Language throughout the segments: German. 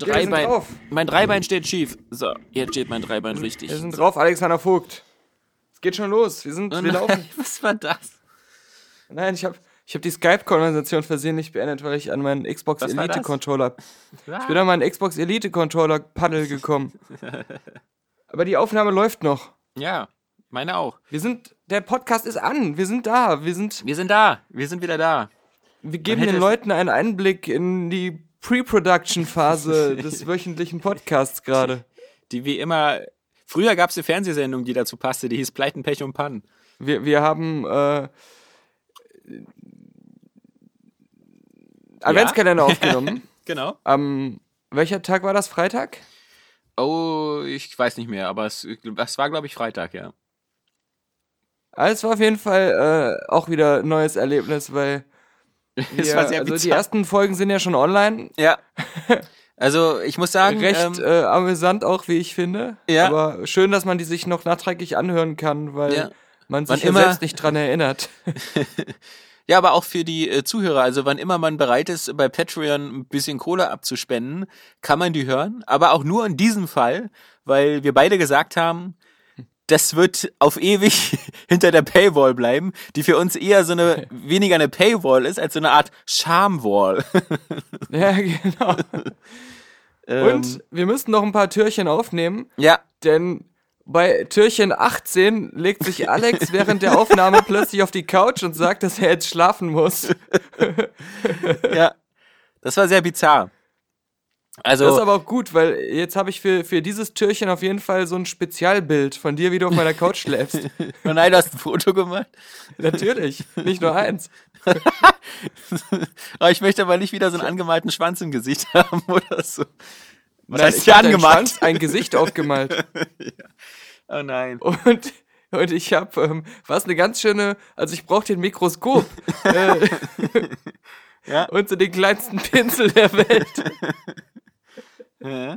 Mein Dreibein. drauf. Mein Dreibein steht schief. So, jetzt steht mein Dreibein richtig. Wir sind drauf, Alexander Vogt. Es geht schon los. Wir sind, Oh wir nein, laufen. was war das? Nein, ich habe ich hab die Skype-Konversation versehentlich beendet, weil ich an meinen Xbox Was war das? Elite-Controller. Ich bin an meinen Xbox Elite-Controller-Paddel gekommen. Aber die Aufnahme läuft noch. Ja, meine auch. Wir sind, der Podcast ist an. Wir sind da. Wir sind, Wir sind da. Wir sind wieder da. wir geben den Leuten einen Einblick in die Pre-Production-Phase des wöchentlichen Podcasts gerade. Die wie immer. Früher gab es eine Fernsehsendung, die dazu passte, die hieß Pleiten, Pech und Pannen. Wir, wir haben äh, Adventskalender aufgenommen. Genau. Am welcher Tag war das? Freitag? Oh, ich weiß nicht mehr, aber es, es war, glaube ich, Freitag, ja. Ah, Es war auf jeden Fall äh, auch wieder ein neues Erlebnis, weil War sehr also die bizarr. ersten Folgen sind ja schon online. Ja. Also, ich muss sagen, Recht ähm, äh, amüsant auch, wie ich finde. Ja. Aber schön, dass man die sich noch nachträglich anhören kann, weil Ja. man sich ja immer- selbst nicht dran erinnert. Ja, aber auch für die äh, Zuhörer. Also wann immer man bereit ist, bei Patreon ein bisschen Kohle abzuspenden, kann man die hören. Aber auch nur in diesem Fall, weil wir beide gesagt haben, das wird auf ewig hinter der Paywall bleiben, die für uns eher so eine, weniger eine Paywall ist, als so eine Art Schamwall. ja, genau. Und wir müssen noch ein paar Türchen aufnehmen, Ja, denn bei Türchen 18 legt sich Alex während der Aufnahme plötzlich auf die Couch und sagt, dass er jetzt schlafen muss. ja. Das war sehr bizarr. Also, Das ist aber auch gut, weil jetzt habe ich für, für dieses Türchen auf jeden Fall so ein Spezialbild von dir, wie du auf meiner Couch schläfst. oh nein, du hast ein Foto gemacht. Natürlich, nicht nur eins. Aber ich möchte aber nicht wieder so einen angemalten Schwanz im Gesicht haben oder so. Was Nein, heißt ich hier angemalt? Schwanz ein Gesicht aufgemalt. Oh nein. Und, und ich habe, ähm, was eine ganz schöne, also ich brauche den Mikroskop äh, Ja. und so den kleinsten Pinsel der Welt. Ja.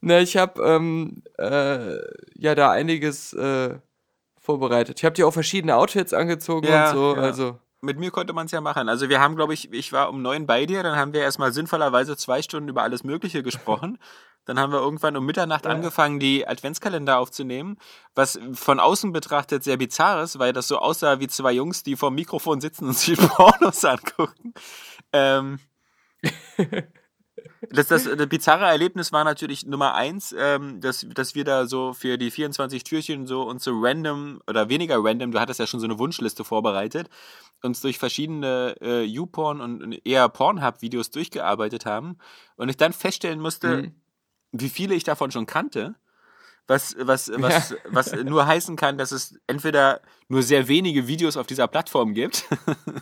Na, ich habe ähm, äh, ja da einiges äh, vorbereitet. Ich habe dir auch verschiedene Outfits angezogen Ja, und so. ja. Also Mit mir konnte man es ja machen. Also wir haben, glaube ich, ich war um neun bei dir, dann haben wir erstmal sinnvollerweise zwei Stunden über alles Mögliche gesprochen. Dann haben wir irgendwann um Mitternacht angefangen, die Adventskalender aufzunehmen, was von außen betrachtet sehr bizarr ist, weil das so aussah wie zwei Jungs, die vor dem Mikrofon sitzen und sich Pornos angucken. Ähm, das, das, das bizarre Erlebnis war natürlich Nummer eins, ähm, dass, dass wir da so für die 24 Türchen so uns so random oder weniger random, du hattest ja schon so eine Wunschliste vorbereitet, uns durch verschiedene äh, YouPorn und und eher Pornhub-Videos durchgearbeitet haben und ich dann feststellen musste, Mhm. wie viele ich davon schon kannte. Was, was, was, was nur heißen kann, dass es entweder nur sehr wenige Videos auf dieser Plattform gibt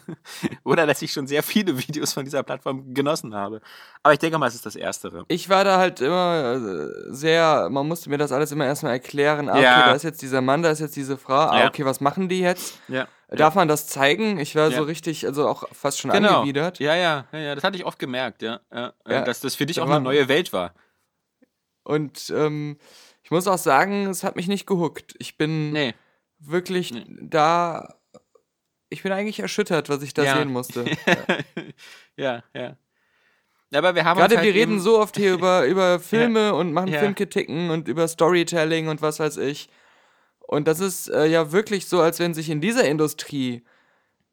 oder dass ich schon sehr viele Videos von dieser Plattform genossen habe. Aber ich denke mal, es ist das Erstere. ich war da halt immer äh, sehr, man musste mir das alles immer erstmal erklären. Ah, Ja. okay, da ist jetzt dieser Mann, da ist jetzt diese Frau. Ah, Ja. okay, was machen die jetzt? Ja. Darf man das zeigen? Ich war Ja. so richtig, also auch fast schon Genau. angewidert. Ja, ja, ja, ja, das hatte ich oft gemerkt, ja. ja, Ja. Dass das für dich auch eine neue Welt war. Und ähm, muss auch sagen, es hat mich nicht gehuckt. Ich bin Nee. wirklich Nee. da. Ich bin eigentlich erschüttert, was ich da Ja. sehen musste. ja, ja. Aber wir haben Gerade halt wir reden so oft hier über, über Filme und machen Ja. Filmkritiken und über Storytelling und was weiß ich. Und das ist äh, ja wirklich so, als wenn sich in dieser Industrie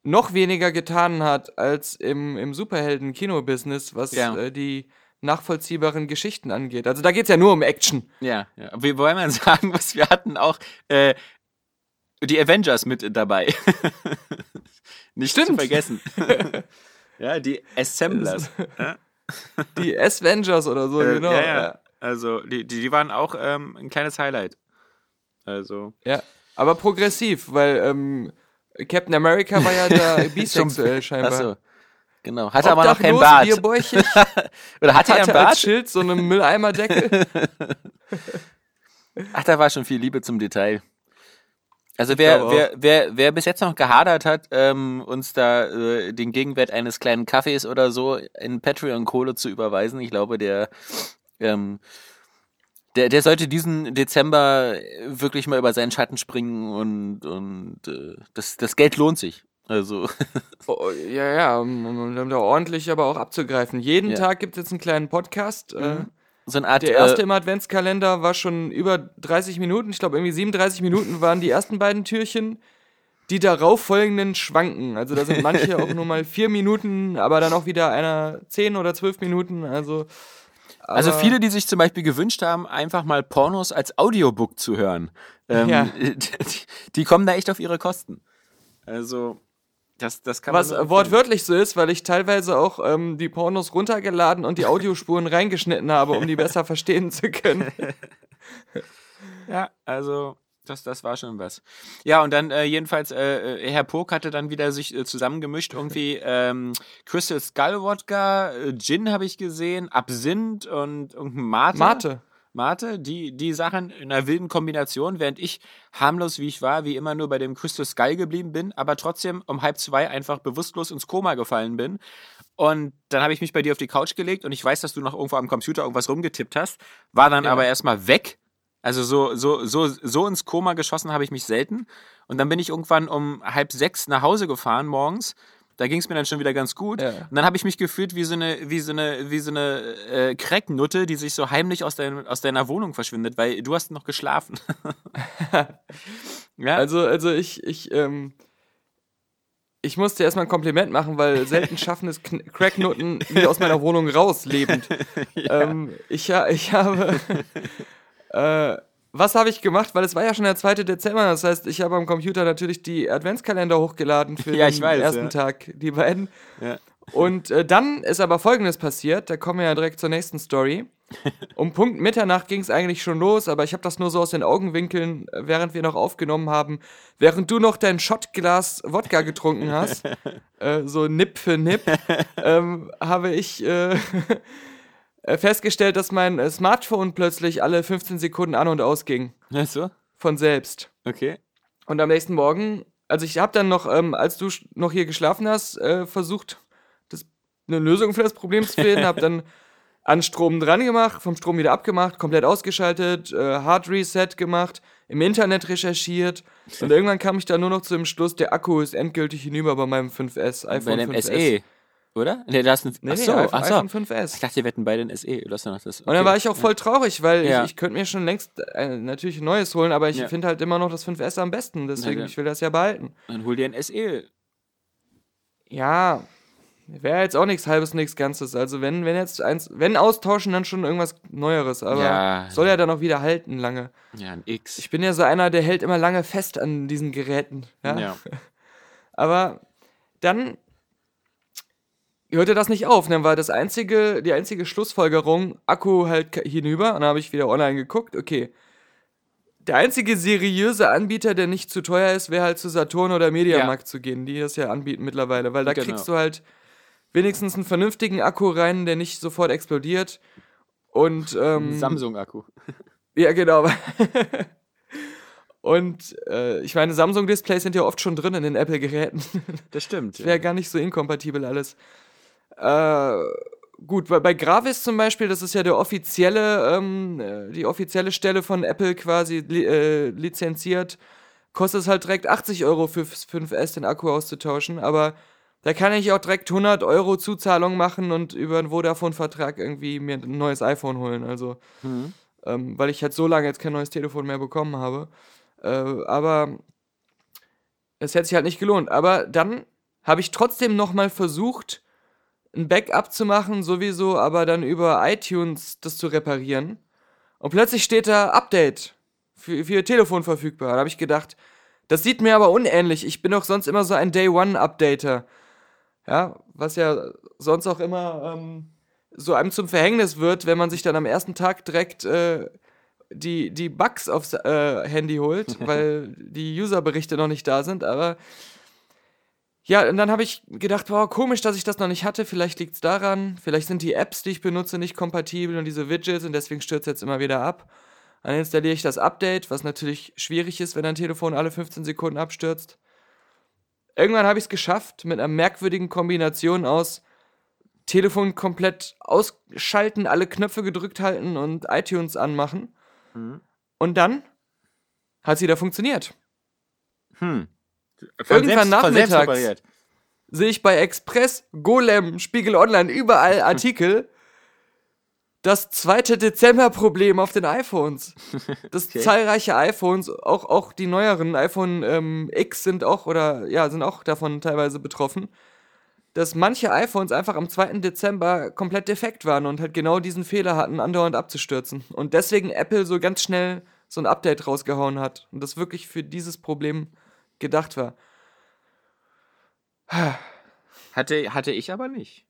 noch weniger getan hat als im, im Superhelden-Kino-Business, was Ja. äh, die nachvollziehbaren Geschichten angeht. Also da geht es ja nur um Action. Ja, ja. Wir wollen mal sagen, was wir hatten auch äh, die Avengers mit dabei. Nicht zu Stimmt. vergessen. ja, die Assemblers. Die S-Vengers oder so, Äh, genau. ja, ja. Also, die, die, die waren auch ähm, ein kleines Highlight. Also, Ja, aber progressiv, weil ähm, Captain America war ja da bisexuell scheinbar. Achso. Genau. Hatte aber noch Obdachlos, Bart. Oder hatte er hatte Bart? als Schild so einen Mülleimerdeckel. Ach, da war schon viel Liebe zum Detail. Also wer, wer, wer, wer bis jetzt noch gehadert hat, ähm, uns da äh, den Gegenwert eines kleinen Kaffees oder so in Patreon-Kohle zu überweisen, ich glaube, der, ähm, der, der sollte diesen Dezember wirklich mal über seinen Schatten springen und, und äh, das, das Geld lohnt sich. Also, Oh, ja, ja, um, um, da ordentlich aber auch abzugreifen. Jeden Ja. Tag gibt es jetzt einen kleinen Podcast. Äh, so eine Art der erste äh, im Adventskalender war schon über 30 Minuten. Ich glaube, irgendwie 37 Minuten waren die ersten beiden Türchen. Die darauf folgenden schwanken. Also da sind manche auch nur mal vier Minuten, aber dann auch wieder einer 10 oder 12 Minuten. Also, Also viele, die sich zum Beispiel gewünscht haben, einfach mal Pornos als Audiobook zu hören, ähm, Ja. die, die kommen da echt auf ihre Kosten. Also das, das kann Was man äh, wortwörtlich so ist, weil ich teilweise auch ähm, die Pornos runtergeladen und die Audiospuren reingeschnitten habe, um die besser verstehen zu können. Ja, also das, das war schon was. Ja, und dann äh, jedenfalls, äh, äh, Herr Pog hatte dann wieder sich äh, zusammengemischt, irgendwie ähm, Crystal Skull Wodka, äh, Gin habe ich gesehen, Absinth und irgendein Mate. Mate. Mate, die, die Sachen in einer wilden Kombination, während ich harmlos wie ich war, wie immer nur bei dem Crystal Skull geblieben bin, aber trotzdem um halb zwei einfach bewusstlos ins Koma gefallen bin. Und dann habe ich mich bei dir auf die Couch gelegt und ich weiß, dass du noch irgendwo am Computer irgendwas rumgetippt hast, war dann Ja. aber erstmal weg. Also so, so, so, so ins Koma geschossen habe ich mich selten. Und dann bin ich irgendwann um halb sechs nach Hause gefahren morgens. Da ging es mir dann schon wieder ganz gut. Ja. Und dann habe ich mich gefühlt wie so eine, wie so eine, wie so eine äh, Cracknutte, die sich so heimlich aus, dein, aus deiner Wohnung verschwindet, weil du hast noch geschlafen. ja, Also, also ich, ich, ähm, ich musste erstmal ein Kompliment machen, weil selten schaffen es Kn- Cracknutten wieder aus meiner Wohnung raus, lebend. ähm, ich, ich habe. äh, was habe ich gemacht? Weil es war ja schon der 2. Dezember, das heißt, ich habe am Computer natürlich die Adventskalender hochgeladen für Ja, den weiß, ersten ja. Tag, die beiden. Ja. Und äh, dann ist aber folgendes passiert, da kommen wir ja direkt zur nächsten Story. Um Punkt Mitternacht ging es eigentlich schon los, aber ich habe das nur so aus den Augenwinkeln, äh, während wir noch aufgenommen haben, während du noch dein Shotglas Wodka getrunken hast, äh, so Nipp für Nipp, ähm, habe ich äh, festgestellt, dass mein äh, Smartphone plötzlich alle 15 Sekunden an und ausging. Ach so, Von selbst. okay. Und am nächsten Morgen, also ich habe dann noch, ähm, als du noch hier geschlafen hast, äh, versucht, das, eine Lösung für das Problem zu finden, habe dann an Strom dran gemacht, vom Strom wieder abgemacht, komplett ausgeschaltet, äh, Hard Reset gemacht, im Internet recherchiert und irgendwann kam ich dann nur noch zu dem Schluss, der Akku ist endgültig hinüber bei meinem 5S, Bei iPhone dem 5S. SE, oder? Nee, du hast ein, Nee, ach nee, iPhone, ach so. iPhone 5S. Ich dachte, wir hätten beide ein SE. Du hast ja noch das. Und dann okay. war ich auch voll traurig, weil Ja. ich, ich könnte mir schon längst äh, natürlich ein neues holen, aber ich Ja. finde halt immer noch das 5S am besten, deswegen Ja, ich will das ja behalten. Dann hol dir ein SE. Ja, wäre jetzt auch nichts halbes, nichts Ganzes. Also wenn, wenn jetzt eins, wenn austauschen, dann schon irgendwas Neueres. Aber Ja. soll ja dann auch wieder halten lange. Ja, ein X. Ich bin ja so einer, der hält immer lange fest an diesen Geräten. Ja. ja. Aber dann hörte das nicht auf. Dann war das einzige, die einzige Schlussfolgerung, Akku halt hinüber. Und dann habe ich wieder online geguckt. Okay. Der einzige seriöse Anbieter, der nicht zu teuer ist, wäre halt zu Saturn oder Mediamarkt zu gehen, die das ja anbieten mittlerweile. Weil da Genau. kriegst du halt wenigstens einen vernünftigen Akku rein, der nicht sofort explodiert. Und ähm, Samsung-Akku. ja, genau. Und äh, ich meine, Samsung-Displays sind ja oft schon drin in den Apple-Geräten. Das stimmt. Wäre gar nicht so inkompatibel alles. Äh, gut, bei, bei Gravis zum Beispiel, das ist ja der offizielle, ähm, äh, die offizielle Stelle von Apple quasi li äh, lizenziert, kostet es halt direkt 80 Euro für 5S den Akku auszutauschen, aber da kann ich auch direkt 100 Euro Zuzahlung machen und über einen Vodafone-Vertrag irgendwie mir ein neues iPhone holen, also Mhm. ähm, weil ich halt so lange jetzt kein neues Telefon mehr bekommen habe. Äh, aber es hätte sich halt nicht gelohnt. Aber dann habe ich trotzdem nochmal versucht, ein Backup zu machen, sowieso, aber dann über iTunes das zu reparieren. Und plötzlich steht da Update für, für Ihr Telefon verfügbar. Da habe ich gedacht, das sieht mir aber unähnlich. Ich bin doch sonst immer so ein Day-One-Updater. Ja, was ja sonst auch immer ähm, so einem zum Verhängnis wird, wenn man sich dann am ersten Tag direkt äh, die, die Bugs aufs äh, Handy holt, weil die Userberichte noch nicht da sind. Aber Ja, und dann habe ich gedacht, boah, komisch, dass ich das noch nicht hatte. Vielleicht liegt es daran. Vielleicht sind die Apps, die ich benutze, nicht kompatibel und diese Widgets und deswegen stürzt jetzt immer wieder ab. Dann installiere ich das Update, was natürlich schwierig ist, wenn dein Telefon alle 15 Sekunden abstürzt. Irgendwann habe ich es geschafft mit einer merkwürdigen Kombination aus Telefon komplett ausschalten, alle Knöpfe gedrückt halten und iTunes anmachen. Mhm. Und dann hat es wieder funktioniert. Hm. Irgendwann von selbst nachmittags. sehe ich bei Express, Golem, Spiegel Online überall Artikel. Das zweite Dezember-Problem auf den iPhones. Dass Okay. zahlreiche iPhones, auch, auch die neueren iPhone ähm, X sind auch oder ja, sind auch davon teilweise betroffen, dass manche iPhones einfach am 2. Dezember komplett defekt waren und halt genau diesen Fehler hatten, andauernd abzustürzen. Und deswegen Apple so ganz schnell so ein Update rausgehauen hat. Und das wirklich für dieses Problem gedacht war. Hatte, hatte ich aber nicht.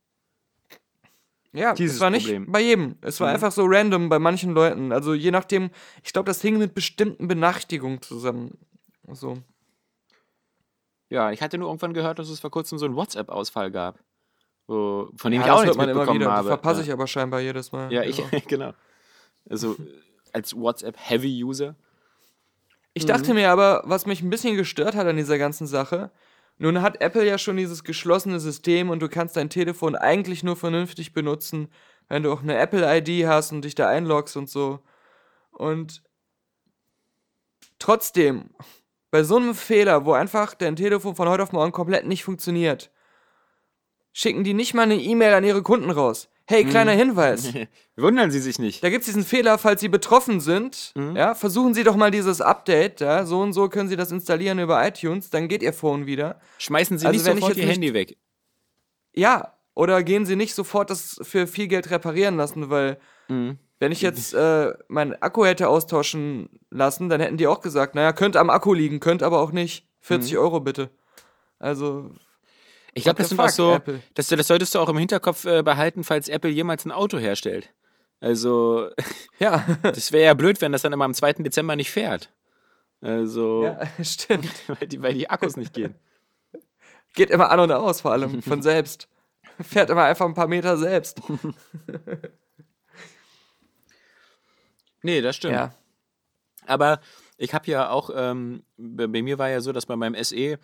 Ja, Dieses es war nicht Problem. bei jedem. Es war Mhm. einfach so random bei manchen Leuten. Also je nachdem, ich glaube, das hing mit bestimmten Benachrichtigungen zusammen. So. Ja, ich hatte nur irgendwann gehört, dass es vor kurzem so einen WhatsApp-Ausfall gab. Wo, von dem Ja, ich auch nichts immer mitbekommen wieder. habe. Die verpasse ja. ich aber scheinbar jedes Mal. Ja, ich, Ja. genau. Also äh, als WhatsApp-Heavy-User. Ich Mhm. dachte mir aber, was mich ein bisschen gestört hat an dieser ganzen Sache, nun hat Apple ja schon dieses geschlossene System und du kannst dein Telefon eigentlich nur vernünftig benutzen, wenn du auch eine Apple-ID hast und dich da einloggst und so. Und trotzdem, bei so einem Fehler, wo einfach dein Telefon von heute auf morgen komplett nicht funktioniert, schicken die nicht mal eine E-Mail an ihre Kunden raus. Hey, kleiner Hinweis. Wundern Sie sich nicht. Da gibt es diesen Fehler, falls Sie betroffen sind. Mhm. Ja, versuchen Sie doch mal dieses Update. Ja, so und so können Sie das installieren über iTunes, dann geht Ihr Phone wieder. Schmeißen Sie Also nicht sofort Ihr Handy weg. Ja, oder gehen Sie nicht sofort das für viel Geld reparieren lassen, weil Mhm. wenn ich jetzt äh, meinen Akku hätte austauschen lassen, dann hätten die auch gesagt, naja, könnte am Akku liegen, könnte aber auch nicht. 40 Euro bitte. Also, Ich glaube, das sind auch fuck, so, das, das solltest du auch im Hinterkopf äh, behalten, falls Apple jemals ein Auto herstellt. Also, ja. das wäre ja blöd, wenn das dann immer am 2. Dezember nicht fährt. Also, ja, stimmt. weil, die, weil die Akkus nicht gehen. Geht immer an und aus, vor allem von selbst. Fährt immer einfach ein paar Meter selbst. Nee, das stimmt. Ja. Aber ich habe ja auch, ähm, bei, bei mir war ja so, dass bei meinem SE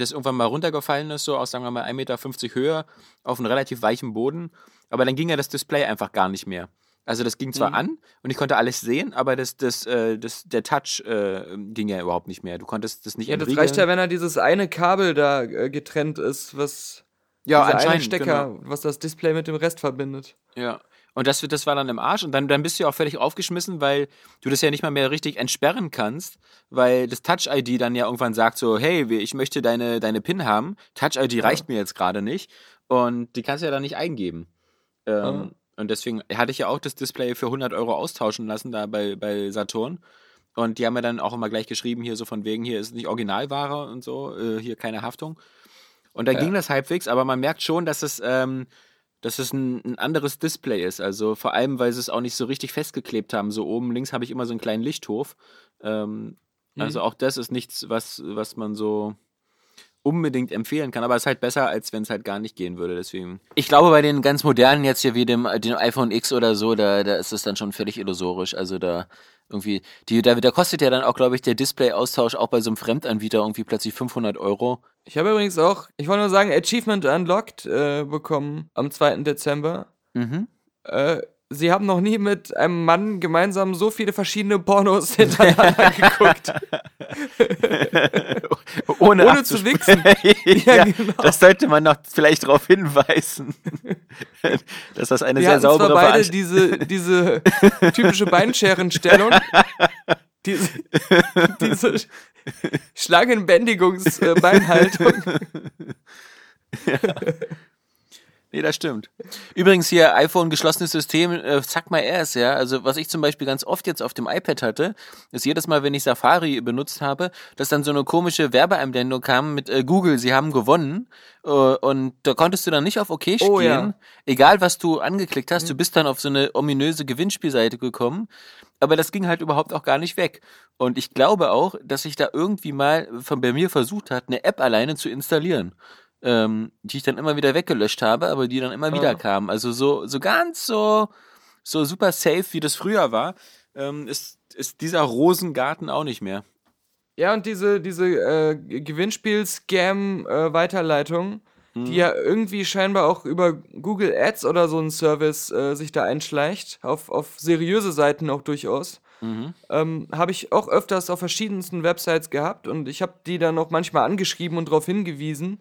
das irgendwann mal runtergefallen ist, so aus, sagen wir mal, 1,50 Meter Höhe auf einen relativ weichen Boden. Aber dann ging ja das Display einfach gar nicht mehr. Also das ging zwar Mhm. an und ich konnte alles sehen, aber das, das, äh, das, der Touch äh, ging ja überhaupt nicht mehr. Du konntest das nicht Ja, das entriegeln. reicht ja, wenn er dieses eine Kabel da äh, getrennt ist, was ja, anscheinend, Stecker, genau. was das Display mit dem Rest verbindet. Ja. Und das, das war dann im Arsch und dann, dann bist du ja auch völlig aufgeschmissen, weil du das ja nicht mal mehr richtig entsperren kannst, weil das Touch-ID dann ja irgendwann sagt so, hey, ich möchte deine, deine PIN haben, Touch-ID reicht mir jetzt gerade nicht und die kannst du ja dann nicht eingeben. Ähm, Ja. Und deswegen hatte ich ja auch das Display für 100 Euro austauschen lassen da bei, bei Saturn. Und die haben mir dann auch immer gleich geschrieben, hier so von wegen, hier ist nicht Originalware und so, äh, hier keine Haftung. Und dann Ja. ging das halbwegs, aber man merkt schon, dass es, ähm, dass es ein, ein anderes Display ist. Also vor allem, weil sie es auch nicht so richtig festgeklebt haben. So oben links habe ich immer so einen kleinen Lichthof. Ähm, Also auch das ist nichts, was, was man so unbedingt empfehlen kann, aber es ist halt besser, als wenn es halt gar nicht gehen würde, deswegen. Ich glaube, bei den ganz modernen jetzt hier wie dem, dem iPhone X oder so, da, da ist es dann schon völlig illusorisch. Also da irgendwie, die, da, da kostet ja dann auch, glaube ich, der Display-Austausch auch bei so einem Fremdanbieter irgendwie plötzlich 500 Euro. Ich habe übrigens auch, ich wollte nur sagen, Achievement Unlocked äh, bekommen am 2. Dezember. Mhm. Äh, sie haben noch nie mit einem Mann gemeinsam so viele verschiedene Pornos hintereinander geguckt. Ohne, Ohne zu abzusprechen. Ja, ja, genau. Das sollte man noch vielleicht darauf hinweisen, dass das eine Wir sehr hatten zwar saubere beide diese, diese typische Beinscherenstellung. diese, diese Schlangenbändigungs-Beinhaltung. Nee, das stimmt. Übrigens hier iPhone geschlossenes System, äh, zack mal erst, ja. Also was ich zum Beispiel ganz oft jetzt auf dem iPad hatte, ist jedes Mal, wenn ich Safari benutzt habe, dass dann so eine komische Werbeeinblendung kam mit äh, Google, sie haben gewonnen. Äh, und da konntest du dann nicht auf OK Oh, gehen. ja. Egal was du angeklickt hast, du bist dann auf so eine ominöse Gewinnspielseite gekommen. Aber das ging halt überhaupt auch gar nicht weg. Und ich glaube auch, dass sich da irgendwie mal von bei mir versucht hat, eine App alleine zu installieren. Ähm, die ich dann immer wieder weggelöscht habe, aber die dann immer wieder Ah. kamen. Also so, so ganz so, so super safe, wie das früher war, ähm, ist, ist dieser Rosengarten auch nicht mehr. Ja, und diese, diese äh, Gewinnspiel-Scam-Weiterleitung, Mhm. die ja irgendwie scheinbar auch über Google Ads oder so ein Service äh, sich da einschleicht, auf, auf seriöse Seiten auch durchaus, Mhm. ähm, habe ich auch öfters auf verschiedensten Websites gehabt und ich habe die dann auch manchmal angeschrieben und darauf hingewiesen,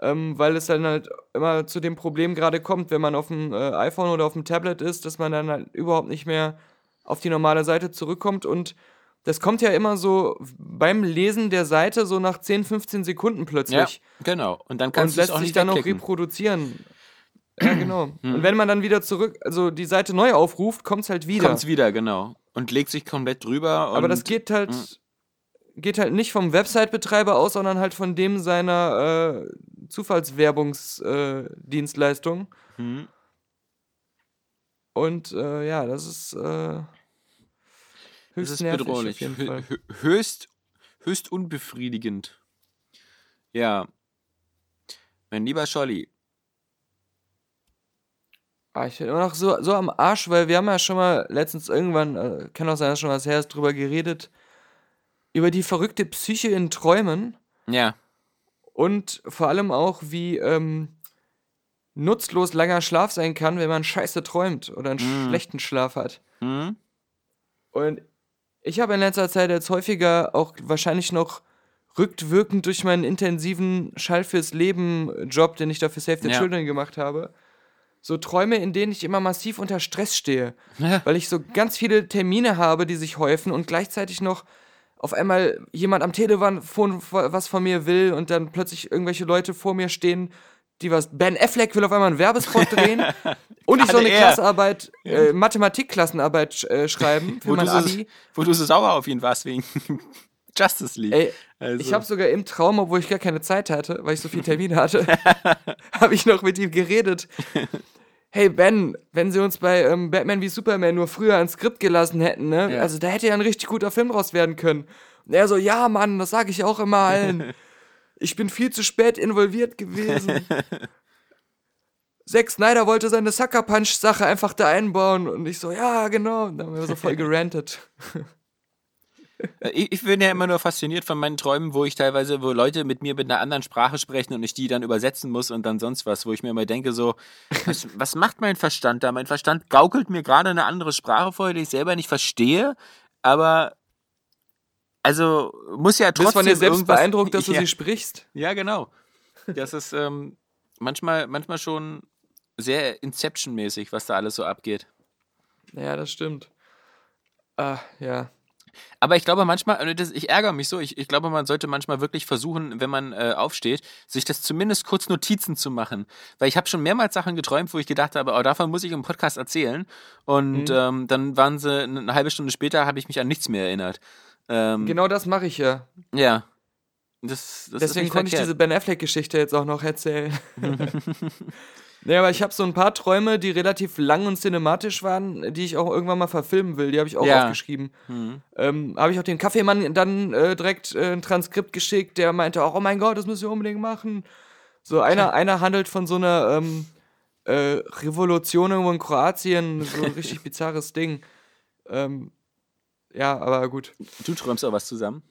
ähm, weil es dann halt immer zu dem Problem gerade kommt, wenn man auf dem äh, iPhone oder auf dem Tablet ist, dass man dann halt überhaupt nicht mehr auf die normale Seite zurückkommt und das kommt ja immer so beim Lesen der Seite so nach 10, 15 Sekunden Ja, plötzlich genau. Und dann kannst du es lässt auch sich nicht dann auch reproduzieren. Ja, genau. Und wenn man dann wieder zurück, also die Seite neu aufruft, kommt es halt wieder. Kommt's wieder, genau. Und legt sich komplett drüber. Aber das geht halt, Mhm. Geht halt nicht vom Website-Betreiber aus, sondern halt von dem seiner äh, Zufallswerbungsdienstleistung. Mhm. Und äh, ja, das ist äh, Das höchst ist nervig bedrohlich. hö- höchst, höchst unbefriedigend. Ja. Mein lieber Scholli. Ah, ich bin immer noch so, so am Arsch, weil wir haben ja schon mal letztens irgendwann, äh, kann auch sein, dass schon was her ist, drüber geredet, über die verrückte Psyche in Träumen. Ja. Und vor allem auch, wie ähm, nutzlos langer Schlaf sein kann, wenn man scheiße träumt oder einen Mm. schlechten Schlaf hat. Hm? Und ich habe in letzter Zeit jetzt häufiger auch wahrscheinlich noch rückwirkend durch meinen intensiven Schall fürs Leben Job, den ich da für Save the Ja. Children gemacht habe, so Träume, in denen ich immer massiv unter Stress stehe, Ja. weil ich so ganz viele Termine habe, die sich häufen und gleichzeitig noch auf einmal jemand am Telefon was von mir will und dann plötzlich irgendwelche Leute vor mir stehen, die was. Ben Affleck will auf einmal einen Werbespot drehen und ich so Gerade eine er. Klassenarbeit, äh, Mathematik-Klassenarbeit äh, schreiben für Wo, mein du so, Abi. wo du so sauer auf ihn warst wegen Justice League. Ey, Also- ich habe sogar im Traum, obwohl ich gar keine Zeit hatte, weil ich so viel Termine hatte, habe ich noch mit ihm geredet. Hey Ben, wenn sie uns bei ähm, Batman wie Superman nur früher ein Skript gelassen hätten, ne? Ja. Also da hätte ja ein richtig guter Film draus werden können. Und er so, ja Mann, das sage ich auch immer allen. Ich bin viel zu spät involviert gewesen. Zack Snyder wollte seine Sucker Punch Sache einfach da einbauen und ich so, ja genau. Und dann haben wir so voll gerantet. Äh, Ich, ich bin ja immer nur fasziniert von meinen Träumen, wo ich teilweise, wo Leute mit mir mit einer anderen Sprache sprechen und ich die dann übersetzen muss und dann sonst was, wo ich mir immer denke, so, was, was macht mein Verstand da? Mein Verstand gaukelt mir gerade eine andere Sprache vor, die ich selber nicht verstehe, aber also muss ja Du trotzdem bist von dir selbst beeindruckt, dass du ja, sie sprichst. Ja, genau. Das ist ähm, manchmal, manchmal schon sehr Inception-mäßig, was da alles so abgeht. Ja, das stimmt. Ah, ja. Aber ich glaube manchmal, ich ärgere mich so, ich, ich glaube, man sollte manchmal wirklich versuchen, wenn man äh, aufsteht, sich das zumindest kurz Notizen zu machen. Weil ich habe schon mehrmals Sachen geträumt, wo ich gedacht habe, oh, davon muss ich im Podcast erzählen. Und Mhm. ähm, dann waren sie eine halbe Stunde später, habe ich mich an nichts mehr erinnert. Ähm, Genau das mache ich ja. Ja. Das, das Deswegen konnte ich diese Ben Affleck-Geschichte jetzt auch noch erzählen. ja, aber ich habe so ein paar Träume, die relativ lang und cinematisch waren, die ich auch irgendwann mal verfilmen will. Die habe ich auch Ja. aufgeschrieben. Mhm. Ähm, habe ich auch dem Kaffeemann dann äh, direkt äh, ein Transkript geschickt, der meinte auch, oh mein Gott, das müssen wir unbedingt machen. So einer, einer handelt von so einer ähm, äh, Revolution irgendwo in Kroatien, so ein richtig bizarres Ding. Ähm, ja, aber gut. Du träumst auch was zusammen.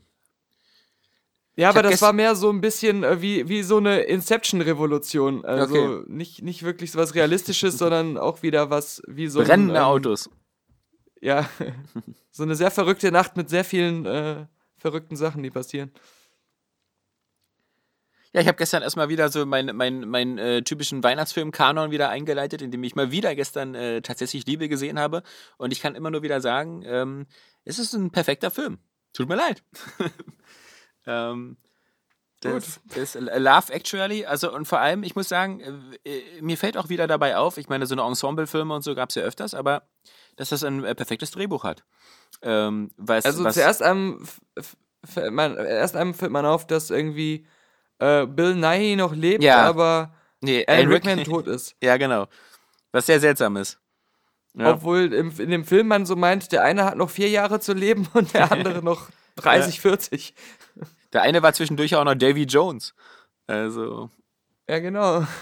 Ja, aber das war mehr so ein bisschen äh, wie, wie so eine Inception-Revolution. Also Okay. nicht, nicht wirklich so was Realistisches, sondern auch wieder was wie so Brennende ein, ähm, Autos. Ja, so eine sehr verrückte Nacht mit sehr vielen äh, verrückten Sachen, die passieren. Ja, ich habe gestern erstmal wieder so meinen mein, mein, äh, typischen Weihnachtsfilm-Kanon wieder eingeleitet, indem ich mal wieder gestern äh, tatsächlich Liebe gesehen habe. Und ich kann immer nur wieder sagen, ähm, es ist ein perfekter Film. Tut mir leid. ähm, das, das Love Actually, also und vor allem, ich muss sagen, äh, äh, mir fällt auch wieder dabei auf, ich meine, so eine Ensemble-Filme und so gab es ja öfters, aber dass das ein äh, perfektes Drehbuch hat. Ähm, was, Also was, zuerst einem, fällt man, erst einem fällt man auf, dass irgendwie äh, Bill Nighy noch lebt, Ja. aber nee, Alan Rickman Rick- tot ist. Ja, genau. Was sehr seltsam ist. Ja. Obwohl im, in dem Film man so meint, der eine hat noch vier Jahre zu leben und der andere noch 30, 40. Der eine war zwischendurch auch noch Davy Jones. Also, Ja, genau.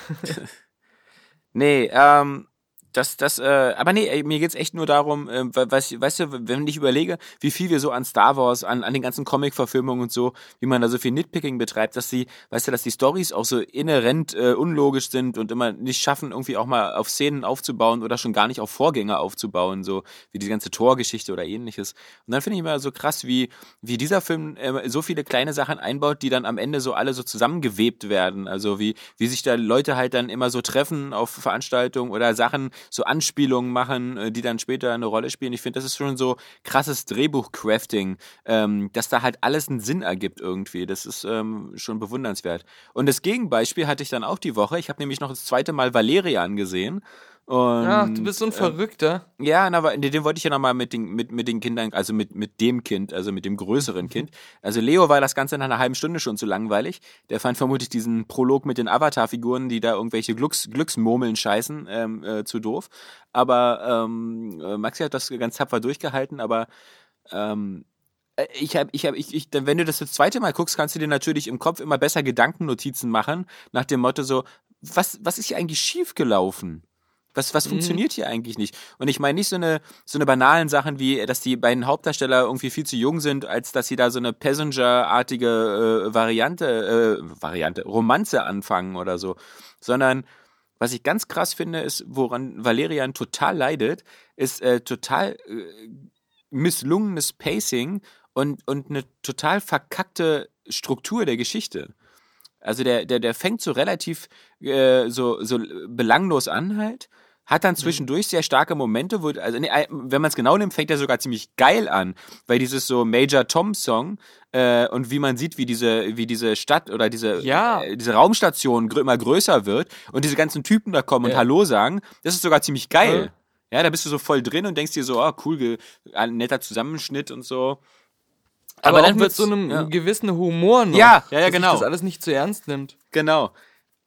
Nee, ähm, das, das, äh, aber nee, mir geht's echt nur darum, äh, weißt, weißt du, wenn ich überlege, wie viel wir so an Star Wars, an, an den ganzen Comic-Verfilmungen und so, wie man da so viel Nitpicking betreibt, dass die, weißt du, dass die Stories auch so inhärent äh, unlogisch sind und immer nicht schaffen, irgendwie auch mal auf Szenen aufzubauen oder schon gar nicht auf Vorgänger aufzubauen, so wie die ganze Torgeschichte oder ähnliches. Und dann finde ich immer so krass, wie, wie dieser Film äh, so viele kleine Sachen einbaut, die dann am Ende so alle so zusammengewebt werden. Also wie, wie sich da Leute halt dann immer so treffen auf Veranstaltungen oder Sachen, so Anspielungen machen, äh, die dann später eine Rolle spielen. Ich finde, das ist schon so krasses Drehbuch-Crafting, ähm, dass da halt alles einen Sinn ergibt irgendwie. Das ist ähm, schon bewundernswert. Und das Gegenbeispiel hatte ich dann auch die Woche. Ich habe nämlich noch das zweite Mal Valerian gesehen. Und, Ach, du bist so ein Verrückter. Äh, ja, aber den wollte ich ja nochmal mit den, mit, mit den Kindern, also mit, mit dem Kind, also mit dem größeren Kind. Also Leo war das Ganze nach einer halben Stunde schon zu langweilig. Der fand vermutlich diesen Prolog mit den Avatar-Figuren, die da irgendwelche Glücks, Glücksmurmeln scheißen, ähm, äh, zu doof. Aber ähm, äh, Maxi hat das ganz tapfer durchgehalten, aber ähm, äh, ich habe, ich habe, ich, ich, wenn du das das zweite Mal guckst, kannst du dir natürlich im Kopf immer besser Gedankennotizen machen, nach dem Motto so, was, was ist hier eigentlich schiefgelaufen? Was, was Mhm. funktioniert hier eigentlich nicht? Und ich meine nicht so eine, so eine banalen Sachen wie, dass die beiden Hauptdarsteller irgendwie viel zu jung sind, als dass sie da so eine Passenger-artige äh, Variante, äh, Variante, Romanze anfangen oder so. Sondern, was ich ganz krass finde, ist, woran Valerian total leidet, ist äh, total äh, misslungenes Pacing und, und eine total verkackte Struktur der Geschichte. Also der, der, der fängt so relativ äh, so, so belanglos an halt, hat dann zwischendurch sehr starke Momente, wo, also nee, wenn man es genau nimmt, fängt er sogar ziemlich geil an, weil dieses so Major Tom Song äh, und wie man sieht, wie diese, wie diese Stadt oder diese, Ja. äh, diese Raumstation grö immer größer wird und diese ganzen Typen da kommen und Ja. Hallo sagen, das ist sogar ziemlich geil. Ja. Ja, da bist du so voll drin und denkst dir so, oh, cool, netter Zusammenschnitt und so. Aber, auch mit wird's- so einem gewissen Humor noch. Ja, ja, ja, dass genau. das alles nicht zu ernst nimmt. Genau.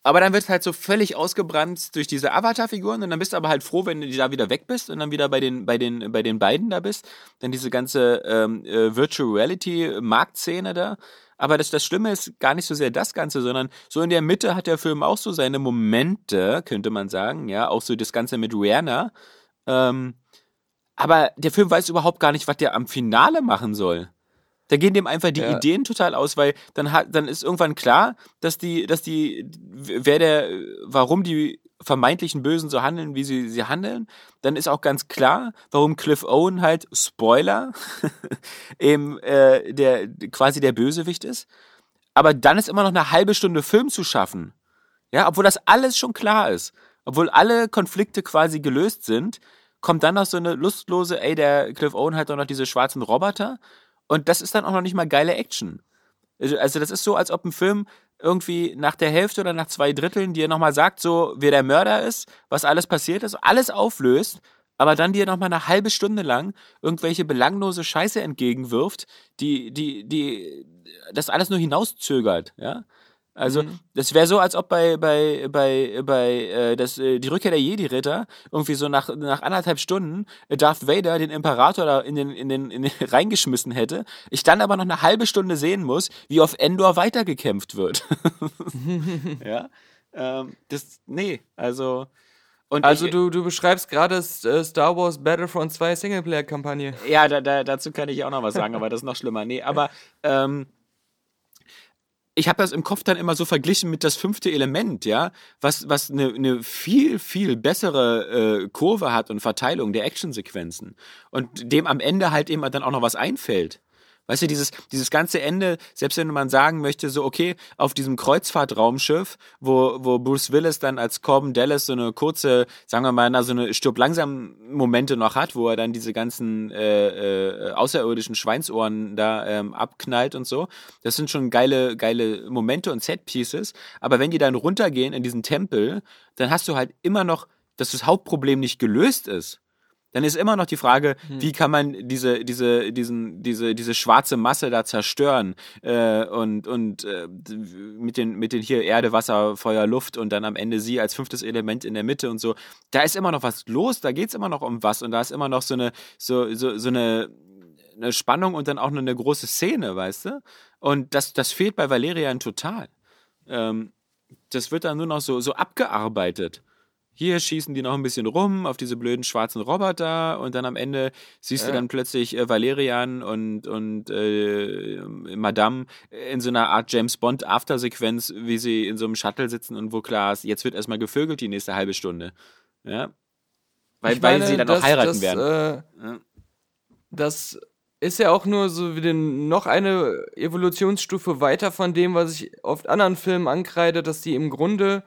Aber dann wird halt so völlig ausgebrannt durch diese Avatar-Figuren und dann bist du aber halt froh, wenn du da wieder weg bist und dann wieder bei den, bei den, bei den beiden da bist. Dann diese ganze ähm, äh, Virtual Reality-Marktszene da. Aber das, das Schlimme ist gar nicht so sehr das Ganze, sondern so in der Mitte hat der Film auch so seine Momente, könnte man sagen, ja, auch so das Ganze mit Rihanna. Ähm, aber der Film weiß überhaupt gar nicht, was der am Finale machen soll. Da gehen dem einfach die Ja. Ideen total aus, weil dann hat, dann ist irgendwann klar, dass die, dass die, wer der, warum die vermeintlichen Bösen so handeln, wie sie, sie handeln. Dann ist auch ganz klar, warum Cliff Owen halt, Spoiler, eben, äh, der, quasi der Bösewicht ist. Aber dann ist immer noch eine halbe Stunde Film zu schaffen. Ja, obwohl das alles schon klar ist. Obwohl alle Konflikte quasi gelöst sind, kommt dann noch so eine lustlose, ey, der Cliff Owen hat doch noch diese schwarzen Roboter. Und das ist dann auch noch nicht mal geile Action. Also also das ist so, als ob ein Film irgendwie nach der Hälfte oder nach zwei Dritteln dir nochmal sagt, so, wer der Mörder ist, was alles passiert ist, alles auflöst, aber dann dir nochmal eine halbe Stunde lang irgendwelche belanglose Scheiße entgegenwirft, die, die, die, das alles nur hinauszögert, ja. Also, das wäre so, als ob bei, bei, bei, bei äh, das, äh, die Rückkehr der Jedi-Ritter irgendwie so nach, nach anderthalb Stunden äh, Darth Vader den Imperator da in den, in den, in den reingeschmissen hätte. Ich dann aber noch eine halbe Stunde sehen muss, wie auf Endor weitergekämpft wird. ja. Ähm, das, nee, also. Und Also ich, du, du beschreibst gerade äh, Star Wars Battlefront 2 Singleplayer-Kampagne. Ja, da, da, dazu kann ich auch noch was sagen, aber das ist noch schlimmer. Nee, aber ähm, ich habe das im Kopf dann immer so verglichen mit das fünfte Element, ja, was, was eine, eine viel, viel bessere äh, Kurve hat und Verteilung der Actionsequenzen. Und dem am Ende halt eben dann auch noch was einfällt. Weißt du, dieses, dieses ganze Ende, selbst wenn man sagen möchte, so, okay, auf diesem Kreuzfahrtraumschiff, wo, wo Bruce Willis dann als Corbin Dallas so eine kurze, sagen wir mal, na, so eine stirb langsam Momente noch hat, wo er dann diese ganzen äh, äh, außerirdischen Schweinsohren da ähm, abknallt und so. Das sind schon geile, geile Momente und Set-Pieces. Aber wenn die dann runtergehen in diesen Tempel, dann hast du halt immer noch, dass das Hauptproblem nicht gelöst ist dann ist immer noch die Frage, wie kann man diese, diese, diesen, diese, diese schwarze Masse da zerstören äh, und, und äh, mit, den, mit den hier Erde, Wasser, Feuer, Luft und dann am Ende sie als fünftes Element in der Mitte und so. Da ist immer noch was los, da geht's immer noch um was und da ist immer noch so eine, so, so, so eine, eine Spannung und dann auch noch eine große Szene, weißt du? Und das, das fehlt bei Valerian total. Ähm, das wird dann nur noch so, so abgearbeitet. Hier schießen die noch ein bisschen rum auf diese blöden schwarzen Roboter und dann am Ende siehst du Ja. dann plötzlich äh, Valerian und, und äh, Madame in so einer Art James Bond Aftersequenz, wie sie in so einem Shuttle sitzen und wo klar ist, jetzt wird erstmal gevögelt die nächste halbe Stunde. Ja. Weil, Ich weil meine, sie dann das- auch heiraten das, werden. Äh, Ja. Das ist ja auch nur so wie den, noch eine Evolutionsstufe weiter von dem, was ich oft anderen Filmen ankreide, dass die im Grunde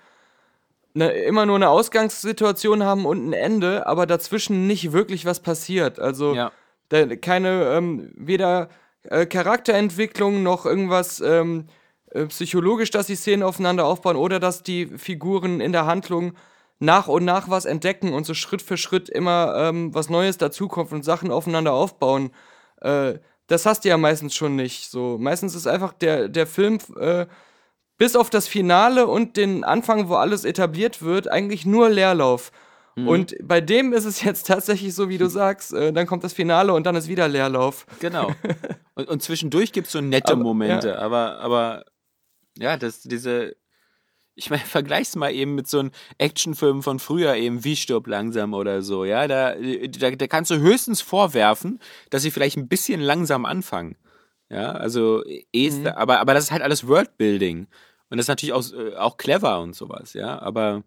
ne, immer nur eine Ausgangssituation haben und ein Ende, aber dazwischen nicht wirklich was passiert. Also ja. da, keine, ähm, weder äh, Charakterentwicklung noch irgendwas ähm, äh, psychologisch, dass die Szenen aufeinander aufbauen oder dass die Figuren in der Handlung nach und nach was entdecken und so Schritt für Schritt immer ähm, was Neues dazukommt und Sachen aufeinander aufbauen. Äh, das hast du ja meistens schon nicht. So, meistens ist einfach der, der Film äh, bis auf das Finale und den Anfang, wo alles etabliert wird, eigentlich nur Leerlauf. Und bei dem ist es jetzt tatsächlich so, wie du sagst, äh, dann kommt das Finale und dann ist wieder Leerlauf. Genau. Und, und zwischendurch gibt es so nette Aber- Momente, ja. aber, aber ja, das, diese. Ich meine, vergleich's mal eben mit so einem Actionfilm von früher, eben wie stirb langsam oder so, ja. Da, da, da kannst du höchstens vorwerfen, dass sie vielleicht ein bisschen langsam anfangen. Ja, also, eh Mhm. ist, aber, aber das ist halt alles Worldbuilding. Und das ist natürlich auch, äh, auch clever und sowas, ja. Aber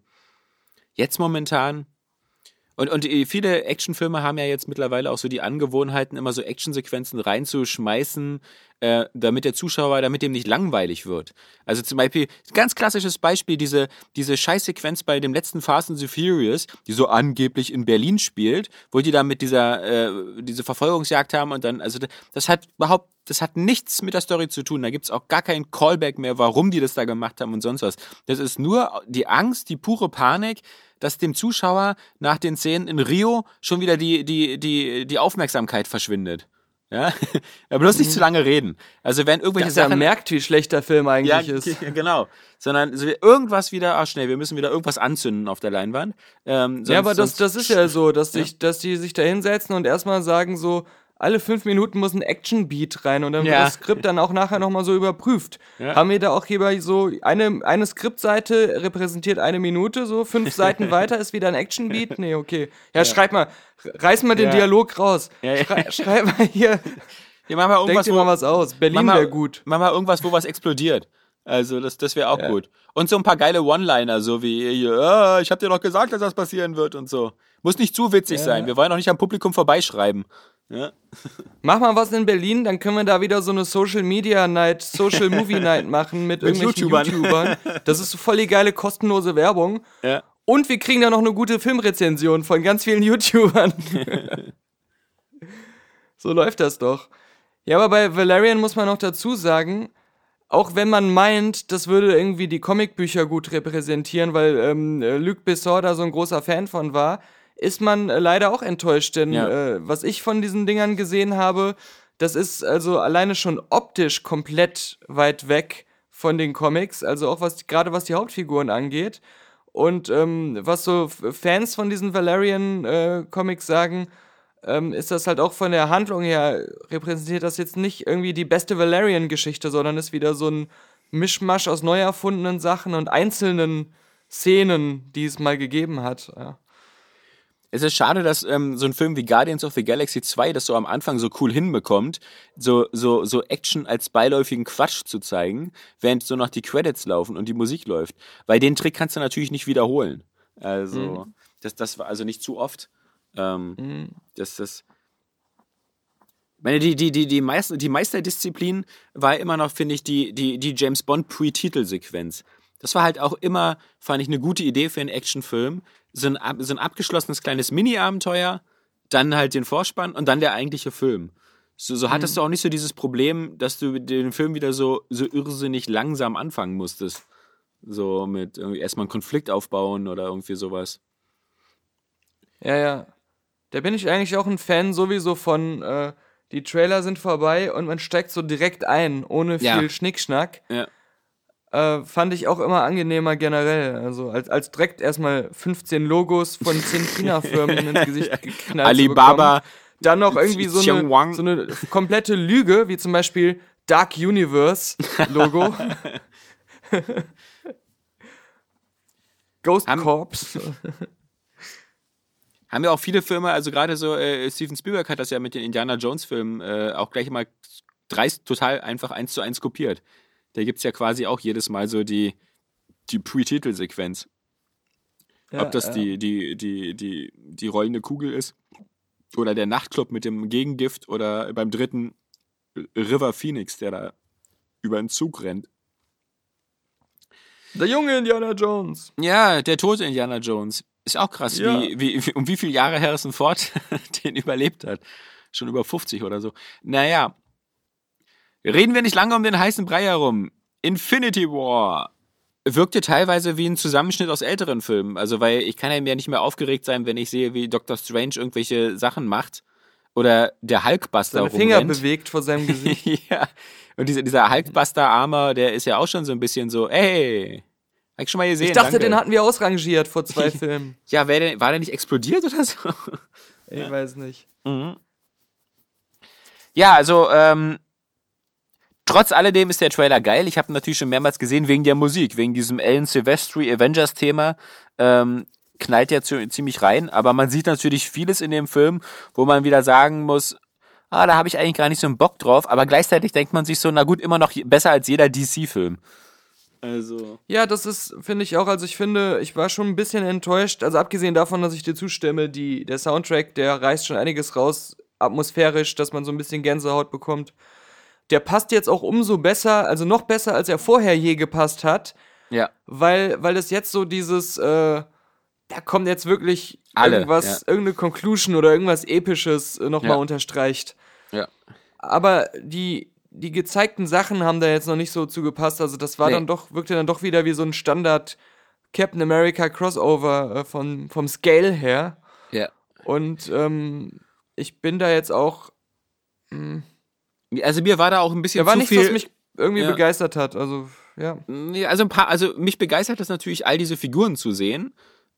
jetzt momentan. Und, und die- viele Actionfilme haben ja jetzt mittlerweile auch so die Angewohnheiten, immer so Actionsequenzen reinzuschmeißen, äh, damit der Zuschauer, damit dem nicht langweilig wird. Also zum Beispiel, ganz klassisches Beispiel, diese, diese Scheißsequenz bei dem letzten Fast and the Furious, die so angeblich in Berlin spielt, wo die da mit dieser, äh, diese Verfolgungsjagd haben und dann, also das hat überhaupt, das hat nichts mit der Story zu tun. Da gibt's auch gar keinen Callback mehr, warum die das da gemacht haben und sonst was. Das ist nur die Angst, die pure Panik, dass dem Zuschauer nach den Szenen in Rio schon wieder die, die, die, die Aufmerksamkeit verschwindet. Ja, aber bloß nicht zu lange reden. Also wenn irgendwelche Dass er Sachen merkt, wie schlecht der Film ja, eigentlich ist. g- genau, sondern so irgendwas wieder, ach schnell, wir müssen wieder irgendwas anzünden auf der Leinwand. Ähm, Ja, sonst- aber das, das ist ja so, dass, sich, dass die sich da hinsetzen und erstmal sagen so, alle fünf Minuten muss ein Action-Beat rein und dann Ja. wird das Skript dann auch nachher nochmal so überprüft. Ja. Haben wir da auch hier so, eine, eine Skriptseite repräsentiert eine Minute, so fünf Seiten weiter ist wieder ein Action-Beat? Nee, okay. Ja, schreib mal, reiß mal den Ja. Dialog raus. Ja, ja. Schrei, schreib mal hier, Ja, mach mal denk irgendwas, dir mal was aus. Berlin wäre gut. Mach mal irgendwas, wo was explodiert. Also das, das wäre auch Ja. gut. Und so ein paar geile One-Liner, so wie, ah, ich hab dir doch gesagt, dass das passieren wird und so. Muss nicht zu witzig sein. Wir wollen auch nicht am Publikum vorbeischreiben. Ja. Mach mal was in Berlin, dann können wir da wieder so eine Social Media Night, Social Movie Night machen mit, Mit irgendwelchen YouTubern. YouTubern. Das ist so voll die geile kostenlose Werbung. Ja. Und wir kriegen da noch eine gute Filmrezension von ganz vielen YouTubern. so läuft das doch. Ja, aber bei Valerian muss man noch dazu sagen, auch wenn man meint, das würde irgendwie die Comicbücher gut repräsentieren, weil ähm, äh, Luc Besson da so ein großer Fan von war, ist man äh, leider auch enttäuscht, denn Ja. äh, was ich von diesen Dingern gesehen habe, das ist also alleine schon optisch komplett weit weg von den Comics, also auch was gerade was die Hauptfiguren angeht. Und ähm, was so Fans von diesen Valerian-Comics sagen, ähm, ist das halt auch von der Handlung her, repräsentiert das jetzt nicht irgendwie die beste Valerian-Geschichte, sondern ist wieder so ein Mischmasch aus neu erfundenen Sachen und einzelnen Szenen, die es mal gegeben hat. Ja. Es ist schade, dass ähm, so ein Film wie Guardians of the Galaxy 2 das so am Anfang so cool hinbekommt, so, so, so Action als beiläufigen Quatsch zu zeigen, während so noch die Credits laufen und die Musik läuft. Weil den Trick kannst du natürlich nicht wiederholen. Also, das, das war also nicht zu oft. Ähm, Das, das. Ich meine, die, die, die, die, Meister, die Meisterdisziplin war immer noch, finde ich, die, die, die James Bond Pre-Titelsequenz. Das war halt auch immer, fand ich, eine gute Idee für einen Actionfilm. So ein, so ein abgeschlossenes kleines Mini-Abenteuer, dann halt den Vorspann und dann der eigentliche Film. So, so hattest du auch nicht so dieses Problem, dass du den Film wieder so, so irrsinnig langsam anfangen musstest. So mit irgendwie erstmal einen Konflikt aufbauen oder irgendwie sowas. Ja, ja. Da bin ich eigentlich auch ein Fan sowieso von, äh, die Trailer sind vorbei und man steigt so direkt ein, ohne viel Ja. Schnickschnack. Ja. Äh, fand ich auch immer angenehmer generell. Also als, als direkt erstmal 15 Logos von 10 China-Firmen ins Gesicht geknallt Alibaba. Dann noch irgendwie so eine, so eine komplette Lüge, wie zum Beispiel Dark Universe Logo. Ghost Haben- Corps. Haben ja auch viele Filme, also gerade so äh, Steven Spielberg hat das ja mit den Indiana Jones Filmen äh, auch gleich mal dreist total einfach eins zu eins kopiert. Da gibt's ja quasi auch jedes Mal so die, die Pre-Titel-Sequenz. Ja, Ob das ja. die, die, die, die, die rollende Kugel ist oder der Nachtclub mit dem Gegengift oder beim dritten River Phoenix, der da über den Zug rennt. Der junge Indiana Jones. Ja, der tote Indiana Jones. Ist auch krass, Ja. wie, wie, wie, um wie viele Jahre Harrison Ford den überlebt hat. Schon über 50 oder so. Naja. Reden wir nicht lange um den heißen Brei herum. Infinity War wirkte teilweise wie ein Zusammenschnitt aus älteren Filmen. Also, weil ich kann ja mir nicht mehr aufgeregt sein, wenn ich sehe, wie Doctor Strange irgendwelche Sachen macht. Oder der Hulkbuster Seine Finger rumrennt. bewegt vor seinem Gesicht. ja. Und dieser, dieser Hulkbuster-Armer, der ist ja auch schon so ein bisschen so, ey, hab ich schon mal gesehen. Ich dachte, danke. den hatten wir ausrangiert vor zwei Filmen. Ja, wer denn, war der nicht explodiert oder so? Ich weiß nicht. Ja, also, ähm, trotz alledem ist der Trailer geil. Ich habe ihn natürlich schon mehrmals gesehen wegen der Musik, wegen diesem Alan Silvestri Avengers-Thema. Ähm, knallt ja ziemlich rein, aber man sieht natürlich vieles in dem Film, wo man wieder sagen muss, ah, da habe ich eigentlich gar nicht so einen Bock drauf, aber gleichzeitig denkt man sich so, na gut, immer noch besser als jeder DC-Film. Also. Ja, das ist, finde ich auch, also ich finde, ich war schon ein bisschen enttäuscht, also abgesehen davon, dass ich dir zustimme, die, der Soundtrack, der reißt schon einiges raus, atmosphärisch, dass man so ein bisschen Gänsehaut bekommt. Der passt jetzt auch umso besser, also noch besser, als er vorher je gepasst hat, Ja. weil, weil es jetzt so dieses, äh, da kommt jetzt wirklich Alle, irgendwas, ja. irgendeine Conclusion oder irgendwas Episches äh, nochmal Ja. unterstreicht. Ja. Aber die, die gezeigten Sachen haben da jetzt noch nicht so zugepasst. Also das war Nee. dann doch, wirkte dann doch wieder wie so ein Standard Captain America Crossover äh, von, vom Scale her. Ja. Und ähm, ich bin da jetzt auch. Also mir war da auch ein bisschen Da war zu nichts, viel. was mich irgendwie Ja. begeistert hat. Also, ja. Also ein paar, also mich begeistert es natürlich, all diese Figuren zu sehen,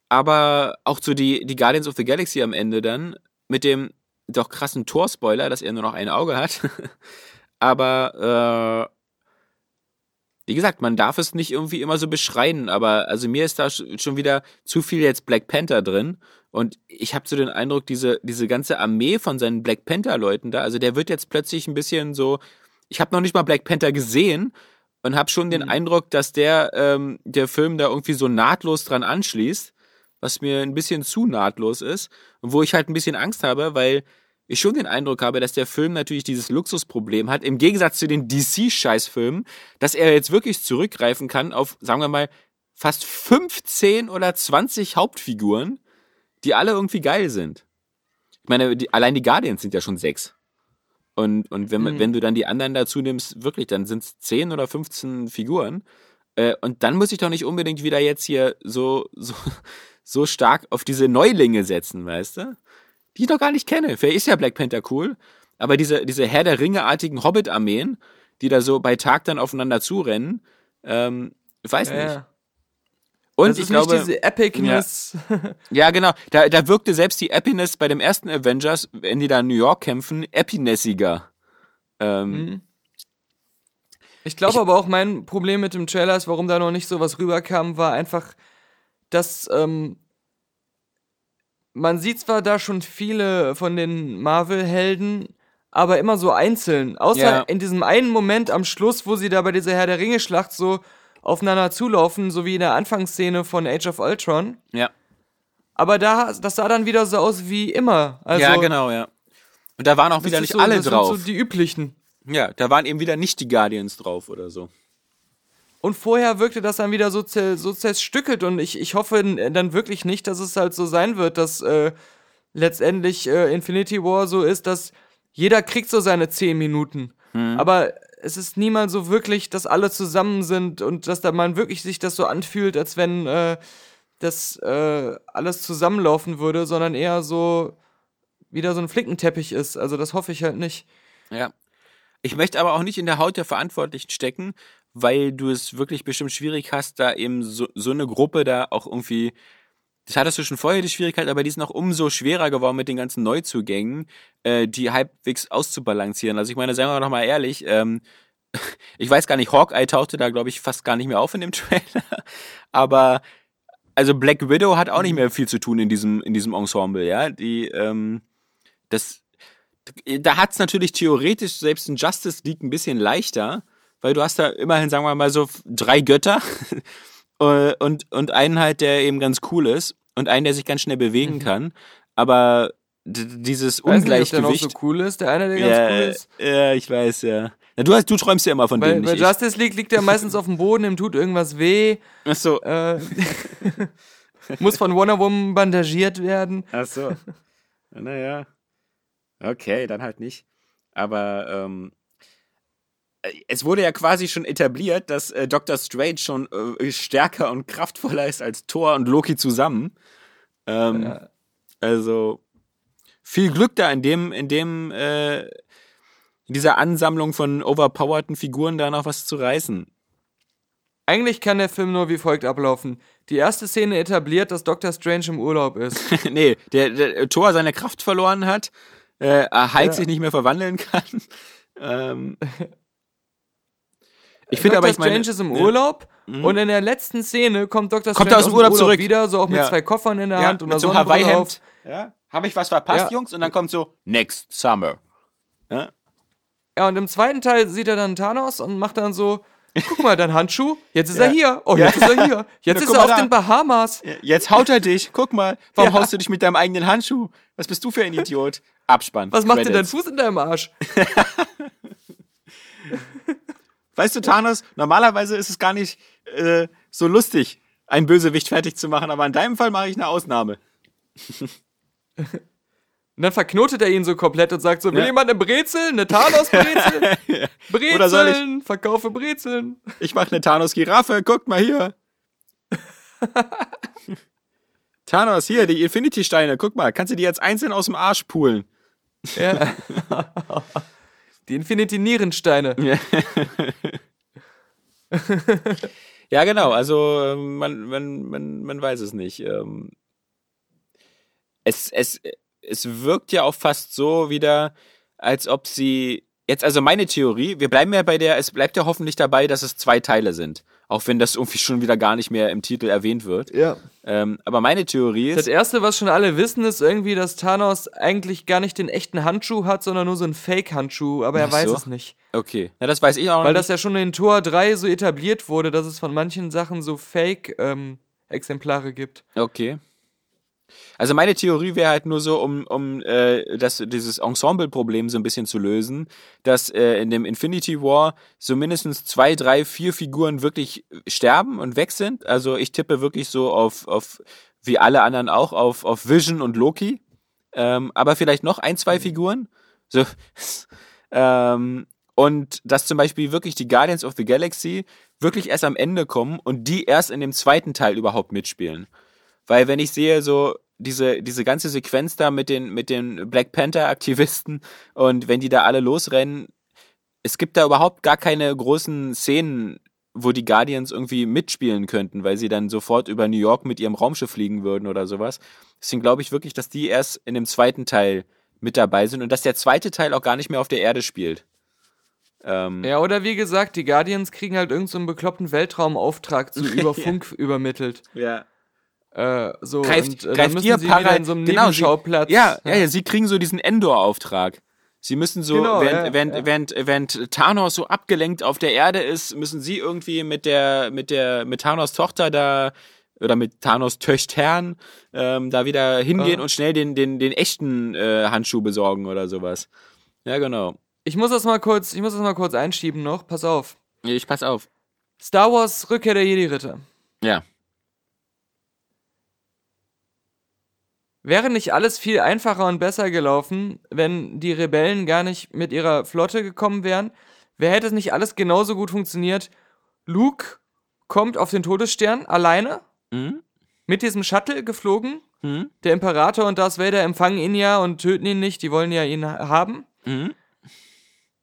aber auch so die, die Guardians of the Galaxy am Ende dann mit dem doch krassen Tor-Spoiler, dass er nur noch ein Auge hat. aber äh, wie gesagt, man darf es nicht irgendwie immer so beschreien, aber also mir ist da sch- schon wieder zu viel jetzt Black Panther drin und ich habe so den Eindruck, diese, diese ganze Armee von seinen Black Panther-Leuten da, also der wird jetzt plötzlich ein bisschen so, ich habe noch nicht mal Black Panther gesehen und habe schon den Eindruck, dass der, ähm, der Film da irgendwie so nahtlos dran anschließt, was mir ein bisschen zu nahtlos ist und wo ich halt ein bisschen Angst habe, weil ich schon den Eindruck habe, dass der Film natürlich dieses Luxusproblem hat, im Gegensatz zu den DC-Scheißfilmen, dass er jetzt wirklich zurückgreifen kann auf, sagen wir mal, fast 15 oder 20 Hauptfiguren, die alle irgendwie geil sind. Ich meine, die, allein die Guardians sind ja schon sechs. Und, und wenn, Mhm. wenn du dann die anderen dazu nimmst, wirklich, dann sind es 10 oder 15 Figuren. Äh, und dann muss ich doch nicht unbedingt wieder jetzt hier so, so, so stark auf diese Neulinge setzen, weißt du? Die ich noch gar nicht kenne. Vielleicht ist ja Black Panther cool, aber diese, diese Herr der Ringe-artigen Hobbit-Armeen, die da so bei Tag dann aufeinander zurennen, ähm, weiß Ja, nicht. ja. Und das ich glaube, diese Epicness. ja, genau. Da, da wirkte selbst die Epiness bei dem ersten Avengers, wenn die da in New York kämpfen, epinessiger. Ähm, Mhm. Ich glaube aber auch mein Problem mit dem Trailer ist, warum da noch nicht so was rüberkam, war einfach, dass ähm, man sieht zwar da schon viele von den Marvel-Helden, aber immer so einzeln. Außer Ja. in diesem einen Moment am Schluss, wo sie da bei dieser Herr der Ringe-Schlacht so aufeinander zulaufen, so wie in der Anfangsszene von Age of Ultron. ja. Aber da, das sah dann wieder so aus wie immer. Also, ja, genau, ja. Und da waren auch wieder nicht so, alle das sind drauf. So die üblichen. ja, da waren eben wieder nicht die Guardians drauf oder so. Und vorher wirkte das dann wieder so, so zerstückelt und ich, ich hoffe dann wirklich nicht, dass es halt so sein wird, dass äh, letztendlich äh, Infinity War so ist, dass jeder kriegt so seine 10 Minuten. Aber es ist niemals so wirklich, dass alle zusammen sind und dass da man wirklich sich das so anfühlt, als wenn äh, das äh, alles zusammenlaufen würde, sondern eher so wieder so ein Flickenteppich ist. Also das hoffe ich halt nicht. Ja. Ich möchte aber auch nicht in der Haut der Verantwortlichen stecken, weil du es wirklich bestimmt schwierig hast, da eben so, so eine Gruppe da auch irgendwie. Das hattest du schon vorher die Schwierigkeit, aber die ist noch umso schwerer geworden mit den ganzen Neuzugängen, äh, die halbwegs auszubalancieren. Also ich meine, sagen wir doch mal ehrlich, ähm, ich weiß gar nicht, Hawkeye tauchte da, glaube ich, fast gar nicht mehr auf in dem Trailer. Aber also Black Widow hat auch nicht mehr viel zu tun in diesem, in diesem Ensemble, ja. Die, ähm, das, da hat's natürlich theoretisch selbst in Justice League ein bisschen leichter, weil du hast da immerhin, sagen wir mal, so drei Götter und, und einen halt, der eben ganz cool ist und einen, der sich ganz schnell bewegen kann. Aber dieses Mhm. Weiß nicht, ob der noch Ungleichgewicht. so cool ist, der eine, der ganz ja, cool ist. ja, ich weiß, ja. Na, du, hast, du träumst ja immer von Bei, denen, bei nicht ich. Justice League liegt er meistens auf dem Boden, ihm tut irgendwas weh, Ach so. äh, muss von Wonder Woman bandagiert werden. Ach so. Naja. Okay, dann halt nicht. Aber ähm, äh, es wurde ja quasi schon etabliert, dass äh, Doctor Strange schon äh, stärker und kraftvoller ist als Thor und Loki zusammen. Ähm, Ja. Also viel Glück da in dem, in dem, äh, in dieser Ansammlung von overpowerten Figuren da noch was zu reißen. Eigentlich kann der Film nur wie folgt ablaufen. Die erste Szene etabliert, dass Doctor Strange im Urlaub ist. nee, der, der Thor seine Kraft verloren hat, äh, Hulk Ja. sich nicht mehr verwandeln kann. ähm, ich finde aber, ich meine, Strange ist im ne? Urlaub und in der letzten Szene kommt Dr. Kommt Strange er aus dem Urlaub zurück. wieder, so auch mit Ja. zwei Koffern in der ja, Hand und so. Hawaii-Hemd. Ja? Habe ich was verpasst, Ja. Jungs? Und dann kommt so, next summer. Ja? Ja, und im zweiten Teil sieht er dann Thanos und macht dann so, guck mal, dein Handschuh, jetzt ist Ja. er hier. Oh, Ja. jetzt ist er hier. Jetzt Na, ist er auf da. den Bahamas. Jetzt haut er dich. Guck mal, warum Ja. haust du dich mit deinem eigenen Handschuh? Was bist du für ein Idiot? Abspann. Was macht denn dein Credits. Fuß in deinem Arsch? Weißt du, Thanos, normalerweise ist es gar nicht äh, so lustig, einen Bösewicht fertig zu machen, aber in deinem Fall mache ich eine Ausnahme. Und dann verknotet er ihn so komplett und sagt so, will Ja. jemand eine Brezel? Eine Thanos-Brezel? Brezeln, Oder soll ich- verkaufe Brezeln. Ich mache eine Thanos-Giraffe, guckt mal hier. Thanos, hier, die Infinity-Steine, guck mal, kannst du die jetzt einzeln aus dem Arsch poolen? Ja. Die Infinity-Nierensteine. Ja, genau, also ähm, man, man, man, man weiß es nicht. Ähm, Es, es, es wirkt ja auch fast so wieder, als ob sie. Jetzt also meine Theorie, wir bleiben ja bei der, es bleibt ja hoffentlich dabei, dass es zwei Teile sind. Auch wenn das irgendwie schon wieder gar nicht mehr im Titel erwähnt wird. Ja. Ähm, aber meine Theorie Das ist. erste, was schon alle wissen, ist irgendwie, dass Thanos eigentlich gar nicht den echten Handschuh hat, sondern nur so einen Fake-Handschuh, aber er Ach weiß so. es nicht. Okay, na, das weiß ich auch Weil nicht. das ja schon in Tor 3 so etabliert wurde, dass es von manchen Sachen so Fake-Exemplare gibt. Okay. Also meine Theorie wäre halt nur so, um, um äh, das, dieses Ensemble-Problem so ein bisschen zu lösen, dass äh, in dem Infinity War so mindestens zwei, drei, vier Figuren wirklich sterben und weg sind. Also ich tippe wirklich so auf, auf wie alle anderen auch, auf, auf Vision und Loki. Ähm, aber vielleicht noch ein, zwei Figuren. So, ähm, und dass zum Beispiel wirklich die Guardians of the Galaxy wirklich erst am Ende kommen und die erst in dem zweiten Teil überhaupt mitspielen. Weil wenn ich sehe, so diese, diese ganze Sequenz da mit den, mit den Black Panther-Aktivisten und wenn die da alle losrennen, es gibt da überhaupt gar keine großen Szenen, wo die Guardians irgendwie mitspielen könnten, weil sie dann sofort über New York mit ihrem Raumschiff fliegen würden oder sowas. Deswegen glaube ich wirklich, dass die erst in dem zweiten Teil mit dabei sind und dass der zweite Teil auch gar nicht mehr auf der Erde spielt. Ähm, Ja, oder wie gesagt, die Guardians kriegen halt irgendeinen so einen bekloppten Weltraumauftrag zu über Funk übermittelt. ja. Äh, so, greift, und äh, greift ihr para so genau, sie, ja, ja, ja, sie kriegen so diesen Endor-Auftrag. Sie müssen so, Genau, während, ja, während, ja. Während, während Thanos so abgelenkt auf der Erde ist, müssen sie irgendwie mit der, mit der, mit Thanos Tochter da oder mit Thanos Töchtern ähm, da wieder hingehen Ah. und schnell den, den, den echten äh, Handschuh besorgen oder sowas. Ja, genau. Ich muss das mal kurz, ich muss das mal kurz einschieben noch. Pass auf. Ich pass auf. Star Wars Rückkehr der Jedi-Ritter. Ja. Wäre nicht alles viel einfacher und besser gelaufen, wenn die Rebellen gar nicht mit ihrer Flotte gekommen wären? Wer hätte es nicht alles genauso gut funktioniert? Luke kommt auf den Todesstern alleine Mhm. mit diesem Shuttle geflogen. Mhm. Der Imperator und Darth Vader empfangen ihn ja und töten ihn nicht, die wollen ja ihn ha- haben. Mhm.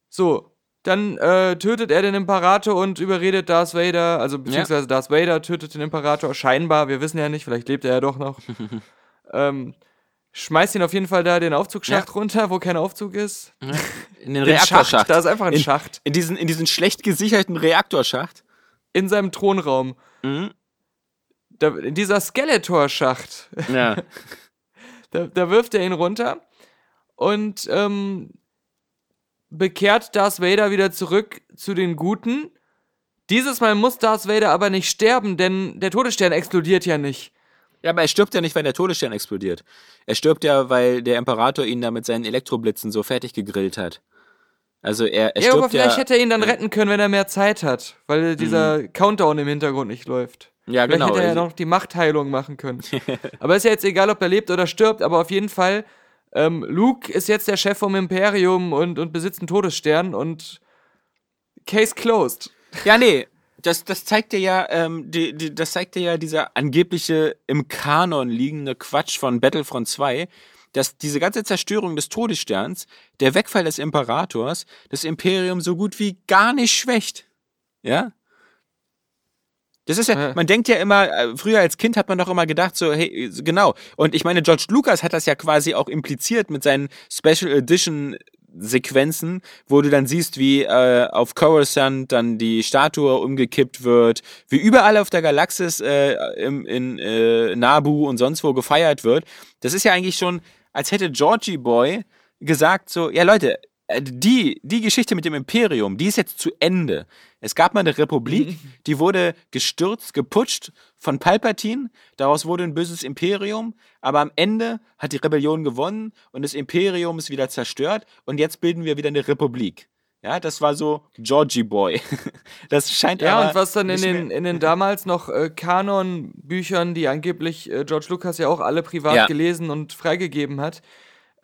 So, dann äh, tötet er den Imperator und überredet Darth Vader, also beziehungsweise Darth Vader tötet den Imperator, scheinbar, wir wissen ja nicht, vielleicht lebt er ja doch noch. ähm, schmeißt ihn auf jeden Fall da den Aufzugsschacht Ja. runter, wo kein Aufzug ist. In den Den Reaktorschacht. Schacht, da ist einfach ein in, Schacht. In diesen, in diesen schlecht gesicherten Reaktorschacht. In seinem Thronraum. Mhm. da, in dieser Skeletor-Schacht, Ja. da, da wirft er ihn runter und ähm, bekehrt Darth Vader wieder zurück zu den Guten. Dieses Mal muss Darth Vader aber nicht sterben, denn der Todesstern explodiert ja nicht. Ja, aber er stirbt ja nicht, weil der Todesstern explodiert. Er stirbt ja, weil der Imperator ihn da mit seinen Elektroblitzen so fertig gegrillt hat. Also er, er Ja, stirbt aber vielleicht ja. hätte er ihn dann retten können, wenn er mehr Zeit hat, weil dieser Countdown im Hintergrund nicht läuft. ja, Vielleicht genau. hätte er ja also- noch die Machtheilung machen können. aber ist ja jetzt egal, ob er lebt oder stirbt, aber auf jeden Fall, ähm, Luke ist jetzt der Chef vom Imperium und, und besitzt einen Todesstern und Case closed. Ja, nee. Das, das zeigt dir ja, ähm, die, die, das zeigt dir ja dieser angebliche im Kanon liegende Quatsch von Battlefront 2, dass diese ganze Zerstörung des Todessterns, der Wegfall des Imperators, das Imperium so gut wie gar nicht schwächt. Ja? Das ist ja, man denkt ja immer, äh, früher als Kind hat man doch immer gedacht, so, hey, genau. Und ich meine, George Lucas hat das ja quasi auch impliziert mit seinen Special Edition Sequenzen, wo du dann siehst, wie äh, auf Coruscant dann die Statue umgekippt wird, wie überall auf der Galaxis äh, im, in äh, Nabu und sonst wo gefeiert wird. Das ist ja eigentlich schon, als hätte Georgie Boy gesagt so, ja Leute, die, die Geschichte mit dem Imperium, die ist jetzt zu Ende. Es gab mal eine Republik, die wurde gestürzt, geputscht von Palpatine. Daraus wurde ein böses Imperium. Aber am Ende hat die Rebellion gewonnen und das Imperium ist wieder zerstört. Und jetzt bilden wir wieder eine Republik. Ja, das war so Georgie Boy. Das scheint Ja, aber und was dann in den, in den damals noch äh, Kanon-Büchern, die angeblich äh, George Lucas ja auch alle privat Ja. gelesen und freigegeben hat,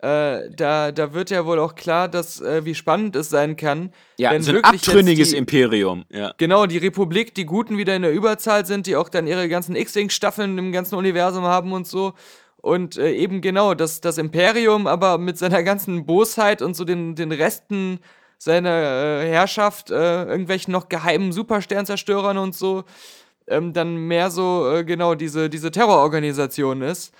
äh, da, da wird ja wohl auch klar, dass äh, wie spannend es sein kann. ja, wenn so ein abtrünniges die, Imperium. Ja. Genau, die Republik, die Guten wieder in der Überzahl sind, die auch dann ihre ganzen X-Wing-Staffeln im ganzen Universum haben und so. Und äh, eben genau, dass das Imperium aber mit seiner ganzen Bosheit und so den, den Resten seiner äh, Herrschaft, äh, irgendwelchen noch geheimen Supersternzerstörern und so, ähm, dann mehr so, äh, genau, diese, diese Terrororganisation ist.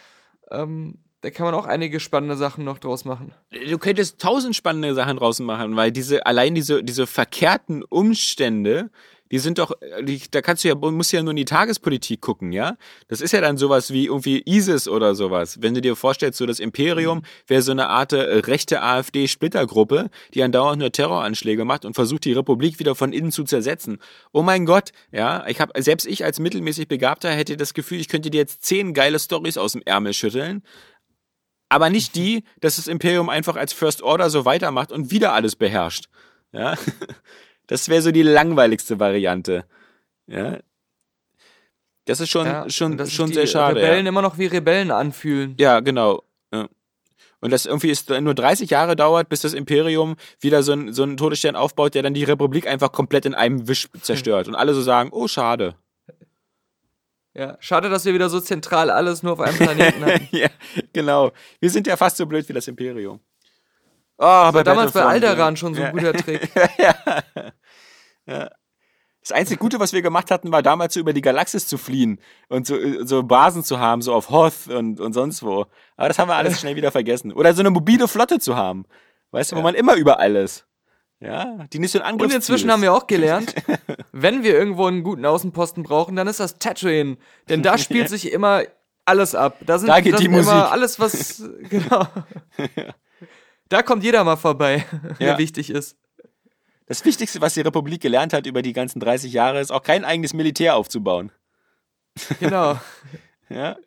Ähm, da kann man auch einige spannende Sachen noch draus machen. du könntest tausend spannende Sachen draußen machen, weil diese, allein diese, diese verkehrten Umstände, die sind doch, die, da kannst du ja, musst ja nur in die Tagespolitik gucken, ja? Das ist ja dann sowas wie irgendwie ISIS oder sowas. Wenn du dir vorstellst, so das Imperium wäre so eine Art äh, rechte AfD-Splittergruppe, die andauernd nur Terroranschläge macht und versucht, die Republik wieder von innen zu zersetzen. Oh mein Gott, ja? Ich habe selbst ich als mittelmäßig Begabter hätte das Gefühl, ich könnte dir jetzt zehn geile Stories aus dem Ärmel schütteln aber nicht die, dass das Imperium einfach als First Order so weitermacht und wieder alles beherrscht. Ja, das wäre so die langweiligste Variante. Ja, das ist schon Ja, schon schon die sehr schade. Rebellen Ja. immer noch wie Rebellen anfühlen. ja, genau. Ja. Und das irgendwie ist nur 30 Jahre dauert, bis das Imperium wieder so einen so einen Todesstern aufbaut, der dann die Republik einfach komplett in einem Wisch zerstört und alle so sagen, oh schade. Ja, schade, dass wir wieder so zentral alles nur auf einem Planeten hatten. ja, genau. Wir sind ja fast so blöd wie das Imperium. Oh, aber Damals bei Battlefront, Alderan ja. schon so ein ja. guter Trick. Das einzige Gute, was wir gemacht hatten, war damals so über die Galaxis zu fliehen und so, so Basen zu haben, so auf Hoth und, und sonst wo. Aber das haben wir alles schnell wieder vergessen. Oder so eine mobile Flotte zu haben. Weißt du, wo man immer überall ist. Ja, die nicht so ein Angriff Und inzwischen haben wir auch gelernt, wenn wir irgendwo einen guten Außenposten brauchen, dann ist das Tatooine. Denn da spielt sich immer alles ab. Da, sind, Da geht die sind Musik. immer alles, was. Genau. Da kommt jeder mal vorbei, Ja. der wichtig ist. Das Wichtigste, was die Republik gelernt hat über die ganzen 30 Jahre, ist auch kein eigenes Militär aufzubauen. Genau. Ja?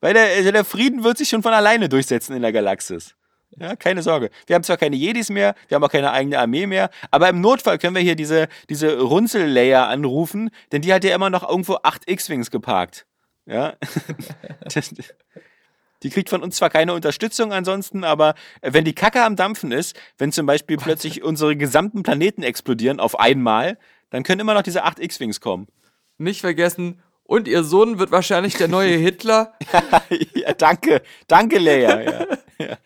Weil der, also der Frieden wird sich schon von alleine durchsetzen in der Galaxis. Ja, keine Sorge. Wir haben zwar keine Jedis mehr, wir haben auch keine eigene Armee mehr, aber im Notfall können wir hier diese, diese Runzel-Layer anrufen, denn die hat ja immer noch irgendwo acht X-Wings geparkt. Ja. Die kriegt von uns zwar keine Unterstützung ansonsten, aber wenn die Kacke am Dampfen ist, wenn zum Beispiel plötzlich unsere gesamten Planeten explodieren auf einmal, dann können immer noch diese acht X-Wings kommen. Nicht vergessen. Und ihr Sohn wird wahrscheinlich der neue Hitler. ja, danke, danke, Leia. Ja. Ja.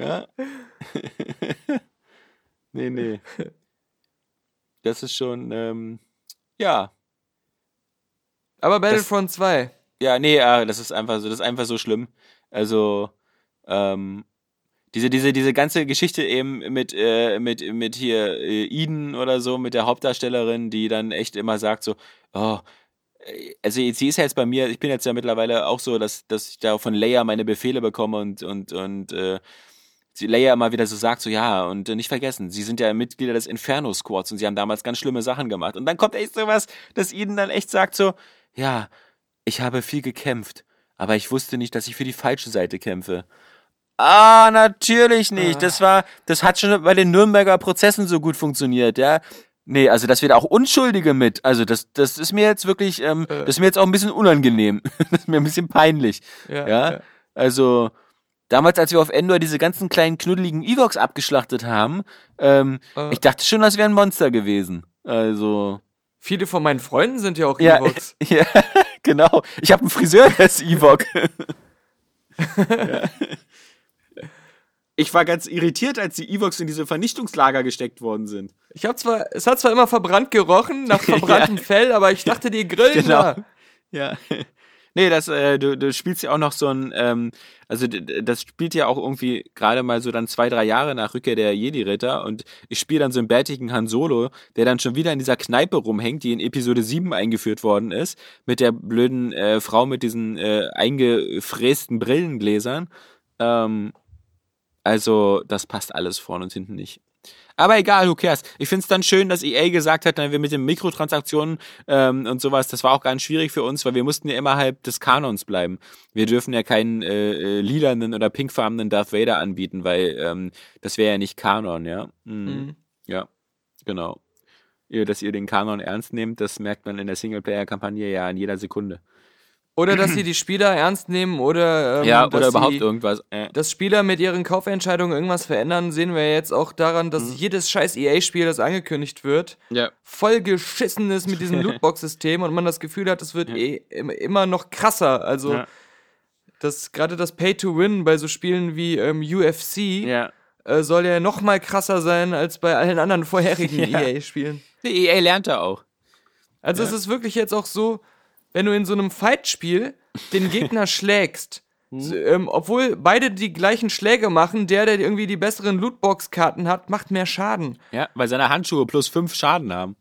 Ja. nee, nee. Das ist schon, ähm, ja. Aber Battlefront 2. Ja, nee, äh, das ist einfach so, das ist einfach so schlimm. Also, ähm, diese, diese, diese ganze Geschichte eben mit, äh, mit, mit hier äh, Eden oder so, mit der Hauptdarstellerin, die dann echt immer sagt so, oh, also sie ist ja jetzt bei mir, ich bin jetzt ja mittlerweile auch so, dass, dass ich da von Leia meine Befehle bekomme und, und, und äh, Leia immer wieder so sagt, so ja, und äh, nicht vergessen, sie sind ja Mitglieder des Inferno Squads und sie haben damals ganz schlimme Sachen gemacht. Und dann kommt echt sowas, dass ihnen dann echt sagt so, ja, ich habe viel gekämpft, aber ich wusste nicht, dass ich für die falsche Seite kämpfe. Ah, natürlich nicht. Das war, das hat schon bei den Nürnberger Prozessen so gut funktioniert, ja. Nee, also das wird auch Unschuldige mit. Also das, das ist mir jetzt wirklich, ähm, Äh. das ist mir jetzt auch ein bisschen unangenehm. das ist mir ein bisschen peinlich. Ja, Ja. ja. Also damals, als wir auf Endor diese ganzen kleinen knuddeligen Evox abgeschlachtet haben, ähm, Äh. ich dachte schon, das wäre ein Monster gewesen. Also Viele von meinen Freunden sind ja auch ja, Evox. ja, genau. Ich habe einen Friseur, der ist Ewok. ja. Ich war ganz irritiert, als die Evox in diese Vernichtungslager gesteckt worden sind. Ich habe zwar, es hat zwar immer verbrannt gerochen, nach verbranntem Fell, aber ich dachte, die grillen Genau. da. Ja. Nee, das, äh, du, du spielst ja auch noch so ein, ähm, also das spielt ja auch irgendwie gerade mal so dann zwei, drei Jahre nach Rückkehr der Jedi-Ritter und ich spiele dann so einen bärtigen Han Solo, der dann schon wieder in dieser Kneipe rumhängt, die in Episode 7 eingeführt worden ist, mit der blöden äh, Frau mit diesen äh, eingefrästen Brillengläsern. Ähm, also, das passt alles vorne und hinten nicht. Aber egal, who cares. Ich find's dann schön, dass EA gesagt hat, wir mit den Mikrotransaktionen ähm, und sowas, das war auch ganz schwierig für uns, weil wir mussten ja innerhalb des Kanons bleiben. Wir dürfen ja keinen äh, äh, lilanen oder pinkfarbenen Darth Vader anbieten, weil ähm, das wäre ja nicht Kanon, ja. Mhm. Mhm. Ja, genau. Dass ihr den Kanon ernst nehmt, das merkt man in der Singleplayer-Kampagne ja in jeder Sekunde. Oder dass sie die Spieler ernst nehmen oder, ähm, ja, oder überhaupt sie, irgendwas. Äh. dass Spieler mit ihren Kaufentscheidungen irgendwas verändern, sehen wir jetzt auch daran, dass jedes scheiß EA-Spiel, das angekündigt wird, Ja. voll geschissen ist mit diesem Lootbox-System und man das Gefühl hat, es wird eh im- immer noch krasser. Also Ja. das gerade das Pay-to-Win bei so Spielen wie ähm, UFC Ja. äh, soll ja noch mal krasser sein als bei allen anderen vorherigen Ja. EA-Spielen. Die EA lernt da auch. Also es ist wirklich jetzt auch so, wenn du in so einem Fight-Spiel den Gegner schlägst, so, ähm, obwohl beide die gleichen Schläge machen, der, der irgendwie die besseren Lootbox-Karten hat, macht mehr Schaden. Ja, weil seine Handschuhe plus fünf Schaden haben.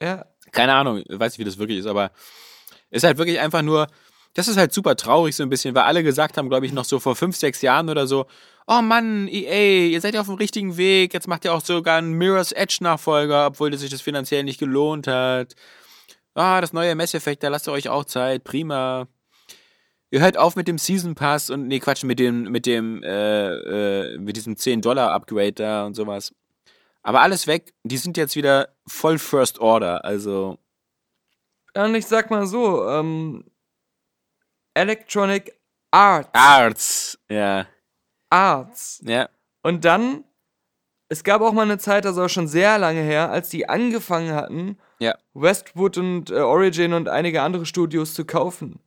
Ja, keine Ahnung, ich weiß nicht, wie das wirklich ist, aber ist halt wirklich einfach nur, das ist halt super traurig so ein bisschen, weil alle gesagt haben, glaube ich, noch so vor fünf, sechs Jahren oder so, oh Mann, EA, ihr seid ja auf dem richtigen Weg, jetzt macht ihr auch sogar einen Mirror's Edge Nachfolger, obwohl sich das finanziell nicht gelohnt hat. Ah, das neue Mass Effect, da lasst ihr euch auch Zeit, prima. Ihr hört auf mit dem Season Pass und, nee, Quatsch, mit dem, mit dem, äh, äh, mit diesem 10-Dollar-Upgrade da und sowas. Aber alles weg, die sind jetzt wieder voll First Order, also und ich sag mal so, ähm, Electronic Arts. Arts. Ja, Arts. ja, Und dann, es gab auch mal eine Zeit, das ist auch schon sehr lange her, als die angefangen hatten, ja. Westwood und äh, Origin und einige andere Studios zu kaufen.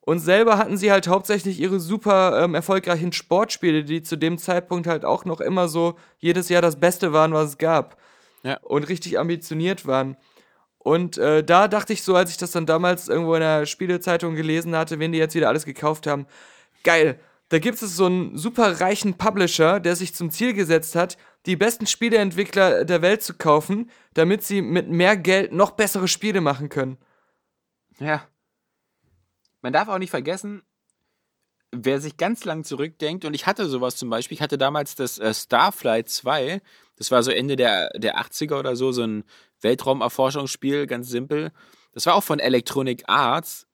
Und selber hatten sie halt hauptsächlich ihre super ähm, erfolgreichen Sportspiele, die zu dem Zeitpunkt halt auch noch immer so jedes Jahr das Beste waren, was es gab. Ja. Und richtig ambitioniert waren. Und äh, da dachte ich so, als ich das dann damals irgendwo in der Spielezeitung gelesen hatte, wenn die jetzt wieder alles gekauft haben, geil, da gibt es so einen super reichen Publisher, der sich zum Ziel gesetzt hat, die besten Spieleentwickler der Welt zu kaufen, damit sie mit mehr Geld noch bessere Spiele machen können. Ja. Man darf auch nicht vergessen, wer sich ganz lang zurückdenkt, und ich hatte sowas zum Beispiel, ich hatte damals das äh, Starflight 2, das war so Ende der, der 80er oder so, so ein Weltraumerforschungsspiel, ganz simpel. Das war auch von Electronic Arts.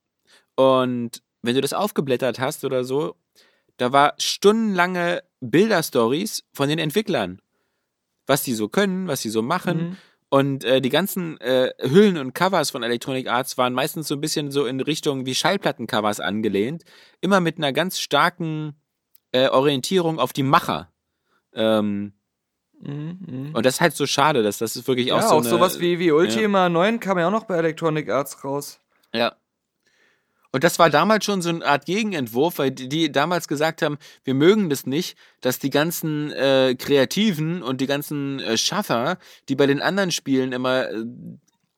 Und wenn du das aufgeblättert hast oder so, da war stundenlange Bilderstories von den Entwicklern. Was die so können, was sie so machen. Mhm. Und äh, die ganzen äh, Hüllen und Covers von Electronic Arts waren meistens so ein bisschen so in Richtung wie Schallplattencovers angelehnt. Immer mit einer ganz starken äh, Orientierung auf die Macher. Ähm, Mhm, und das ist halt so schade, dass das ist wirklich Ja, auch auch, so eine, sowas wie, wie Ultima 9 kam ja auch noch bei Electronic Arts raus. Ja. Und das war damals schon so eine Art Gegenentwurf, weil die, die damals gesagt haben, wir mögen das nicht, dass die ganzen äh, Kreativen und die ganzen äh, Schaffer, die bei den anderen Spielen immer äh,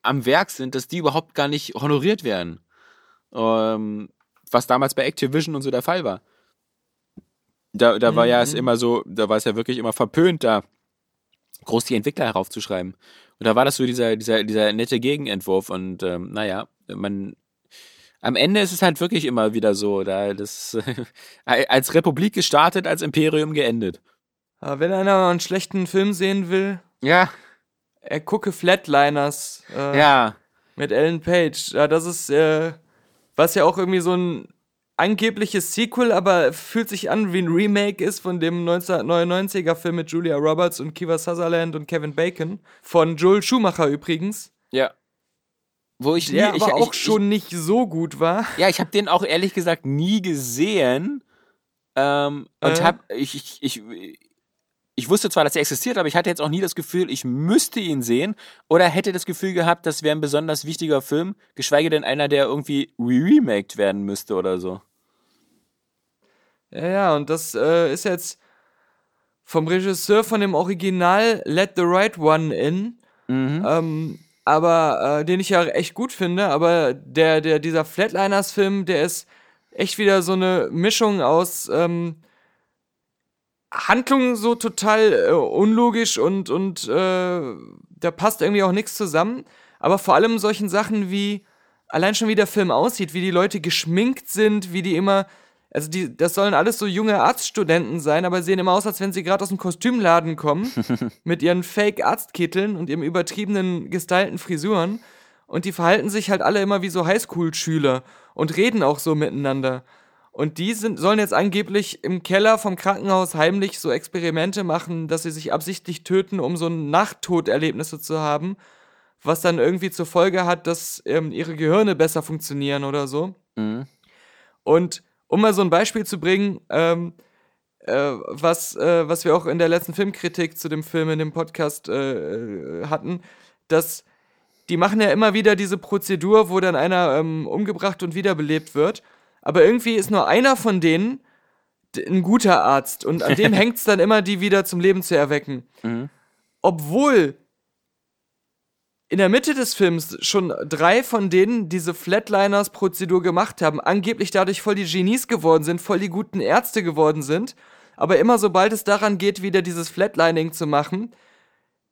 am Werk sind, dass die überhaupt gar nicht honoriert werden. Ähm, was damals bei Activision und so der Fall war. Da, da war ja es Mhm. immer so, da war es ja wirklich immer verpönt, da groß die Entwickler heraufzuschreiben. Und da war das so dieser, dieser, dieser nette Gegenentwurf und ähm, naja, man am Ende ist es halt wirklich immer wieder so, da das als Republik gestartet, als Imperium geendet. Aber wenn einer mal einen schlechten Film sehen will, Ja, er gucke Flatliners äh, ja. mit Ellen Page. Ja, das ist, äh, was ja auch irgendwie so ein angebliches Sequel, aber fühlt sich an wie ein Remake ist von dem 1999er Film mit Julia Roberts und Kiva Sutherland und Kevin Bacon. Von Joel Schumacher übrigens. Ja. Wo ich, Der nie, ich, aber auch ich, schon nicht so gut war. Ich, ja, ich habe den auch ehrlich gesagt nie gesehen. Ähm, und Äh? hab, ich, ich, ich, ich wusste zwar, dass er existiert, aber ich hatte jetzt auch nie das Gefühl, ich müsste ihn sehen oder hätte das Gefühl gehabt, das wäre ein besonders wichtiger Film, geschweige denn einer, der irgendwie remaked werden müsste oder so. Ja, ja, und das äh, ist jetzt vom Regisseur von dem Original Let the Right One In. Mhm. Ähm, aber äh, den ich ja echt gut finde, aber der, der, dieser Flatliners-Film, der ist echt wieder so eine Mischung aus ähm, Handlung so total äh, unlogisch und, und äh, da passt irgendwie auch nichts zusammen. Aber vor allem solchen Sachen wie allein schon wie der Film aussieht, wie die Leute geschminkt sind, wie die immer. Also die, das sollen alles so junge Arztstudenten sein, aber sehen immer aus, als wenn sie gerade aus dem Kostümladen kommen mit ihren Fake-Arztkitteln und ihrem übertriebenen, gestylten Frisuren. Und die verhalten sich halt alle immer wie so Highschool-Schüler und reden auch so miteinander. Und die sind, sollen jetzt angeblich im Keller vom Krankenhaus heimlich so Experimente machen, dass sie sich absichtlich töten, um so Nachttoderlebnisse zu haben, was dann irgendwie zur Folge hat, dass ähm, ihre Gehirne besser funktionieren oder so. Mhm. Und um mal so ein Beispiel zu bringen, ähm, äh, was, äh, was wir auch in der letzten Filmkritik zu dem Film in dem Podcast äh, äh, hatten, dass die machen ja immer wieder diese Prozedur, wo dann einer ähm, umgebracht und wiederbelebt wird. Aber irgendwie ist nur einer von denen ein guter Arzt und an dem hängt es dann immer, die wieder zum Leben zu erwecken. Mhm. Obwohl in der Mitte des Films schon drei von denen diese Flatliners-Prozedur gemacht haben, angeblich dadurch voll die Genies geworden sind, voll die guten Ärzte geworden sind. Aber immer sobald es daran geht, wieder dieses Flatlining zu machen,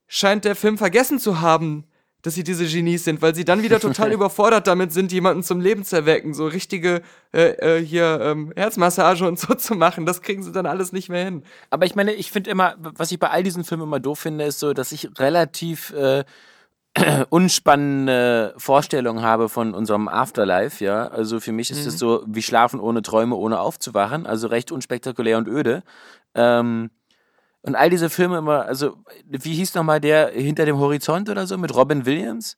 scheint der Film vergessen zu haben, dass sie diese Genies sind, weil sie dann wieder total überfordert damit sind, jemanden zum Leben zu erwecken, so richtige äh, äh, hier ähm, Herzmassage und so zu machen. Das kriegen sie dann alles nicht mehr hin. Aber ich meine, ich finde immer, was ich bei all diesen Filmen immer doof finde, ist so, dass ich relativ äh, unspannende Vorstellungen habe von unserem Afterlife, ja. Also für mich ist es so wie Schlafen ohne Träume, ohne aufzuwachen, also recht unspektakulär und öde. Ähm, und all diese Filme immer, also wie hieß nochmal der hinter dem Horizont oder so mit Robin Williams?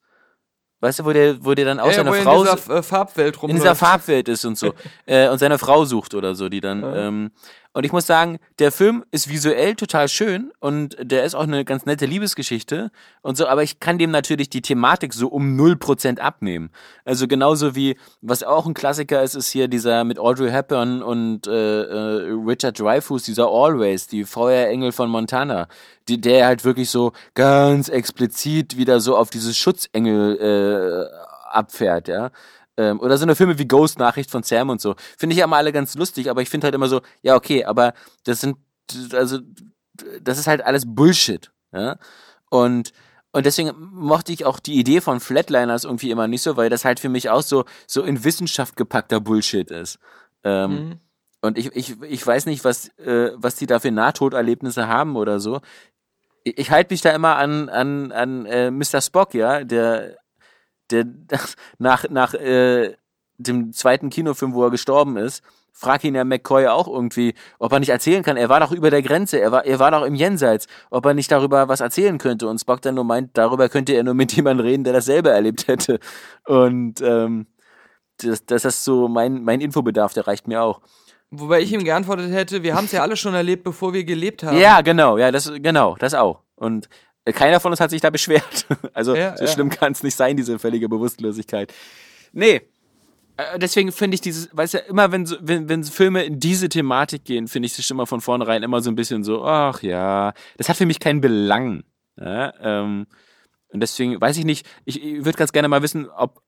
Weißt du, wo der, wo der dann aus Ja, er Frau in dieser äh, Farbwelt in rumläuft. dieser Farbwelt ist und so äh, und seine Frau sucht oder so, die dann ähm, und ich muss sagen, der Film ist visuell total schön und der ist auch eine ganz nette Liebesgeschichte und so, aber ich kann dem natürlich die Thematik so um 0% abnehmen. Also genauso wie, was auch ein Klassiker ist, ist hier dieser mit Audrey Hepburn und äh, äh, Richard Dreyfuss, dieser Always, die Feuerengel von Montana, die, der halt wirklich so ganz explizit wieder so auf dieses Schutzengel äh, abfährt, ja. Ähm, oder so eine Filme wie Ghost Nachricht von Sam und so. Finde ich ja immer alle ganz lustig, aber ich finde halt immer so, ja, okay, aber das sind, also, das ist halt alles Bullshit, ja. Und, und deswegen mochte ich auch die Idee von Flatliners irgendwie immer nicht so, weil das halt für mich auch so, so in Wissenschaft gepackter Bullshit ist. Ähm, Mhm. Und ich, ich, ich weiß nicht, was, äh, was die da für Nahtoderlebnisse haben oder so. Ich, ich halte mich da immer an, an, an äh, Mr. Spock, ja, der, der nach, nach äh, dem zweiten Kinofilm, wo er gestorben ist, frag ihn ja McCoy auch irgendwie, ob er nicht erzählen kann. Er war doch über der Grenze, er war, er war doch im Jenseits, ob er nicht darüber was erzählen könnte. Und Spock dann nur meint, darüber könnte er nur mit jemandem reden, der das selber erlebt hätte. Und ähm, das, das ist so mein, mein Infobedarf, der reicht mir auch. Wobei ich ihm geantwortet hätte, wir haben es ja alle schon erlebt, bevor wir gelebt haben. Ja, genau, ja, das, genau, das auch. Und keiner von uns hat sich da beschwert. Also Ja, so ja. schlimm kann es nicht sein, diese völlige Bewusstlosigkeit. Nee. Äh, Deswegen finde ich dieses, weißt du, immer wenn, so, wenn, wenn Filme in diese Thematik gehen, finde ich es mal von vornherein immer so ein bisschen so, ach ja, das hat für mich keinen Belang. Ja, ähm, und deswegen weiß ich nicht, ich, ich würde ganz gerne mal wissen, ob,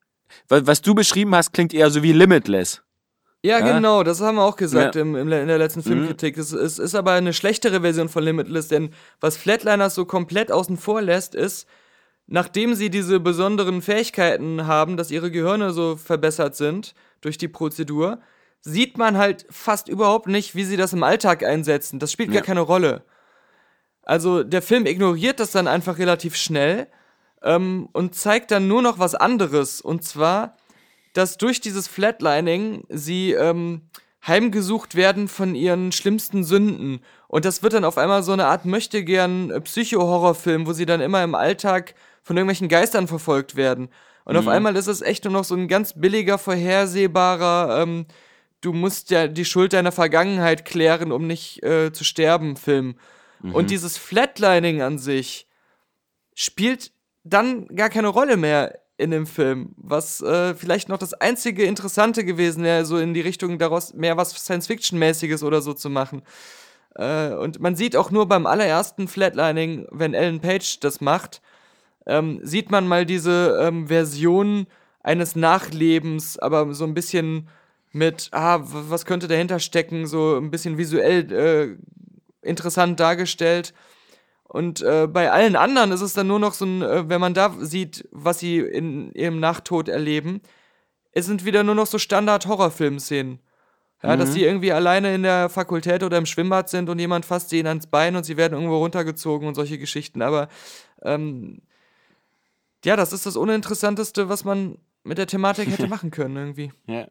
wa- was du beschrieben hast, klingt eher so wie Limitless. Ja, Ja. genau, das haben wir auch gesagt Ja. im, im, in der letzten Filmkritik. Es, es ist aber eine schlechtere Version von Limitless, denn was Flatliners so komplett außen vor lässt, ist, nachdem sie diese besonderen Fähigkeiten haben, dass ihre Gehirne so verbessert sind durch die Prozedur, sieht man halt fast überhaupt nicht, wie sie das im Alltag einsetzen. Das spielt Ja. gar keine Rolle. Also der Film ignoriert das dann einfach relativ schnell ähm, und zeigt dann nur noch was anderes. Und zwar, dass durch dieses Flatlining sie ähm, heimgesucht werden von ihren schlimmsten Sünden. Und das wird dann auf einmal so eine Art möchtegern äh, Psycho-Horrorfilm, wo sie dann immer im Alltag von irgendwelchen Geistern verfolgt werden. Und auf einmal ist es echt nur noch so ein ganz billiger, vorhersehbarer, ähm, du musst ja die Schuld deiner Vergangenheit klären, um nicht äh, zu sterben, Film. Und dieses Flatlining an sich spielt dann gar keine Rolle mehr in dem Film, was äh, vielleicht noch das einzige Interessante gewesen wäre, so in die Richtung daraus mehr was Science-Fiction-mäßiges oder so zu machen. Äh, und man sieht auch nur beim allerersten Flatlining, wenn Ellen Page das macht, ähm, sieht man mal diese ähm, Version eines Nachlebens, aber so ein bisschen mit, ah, was könnte dahinter stecken, so ein bisschen visuell äh, interessant dargestellt. Und äh, bei allen anderen ist es dann nur noch so ein, äh, wenn man da sieht, was sie in ihrem Nachtod erleben, es sind wieder nur noch so Standard-Horrorfilm-Szenen. Ja, dass sie irgendwie alleine in der Fakultät oder im Schwimmbad sind und jemand fasst sie ihnen ans Bein und sie werden irgendwo runtergezogen und solche Geschichten. Aber ähm, ja, das ist das Uninteressanteste, was man mit der Thematik hätte machen können irgendwie. Ja.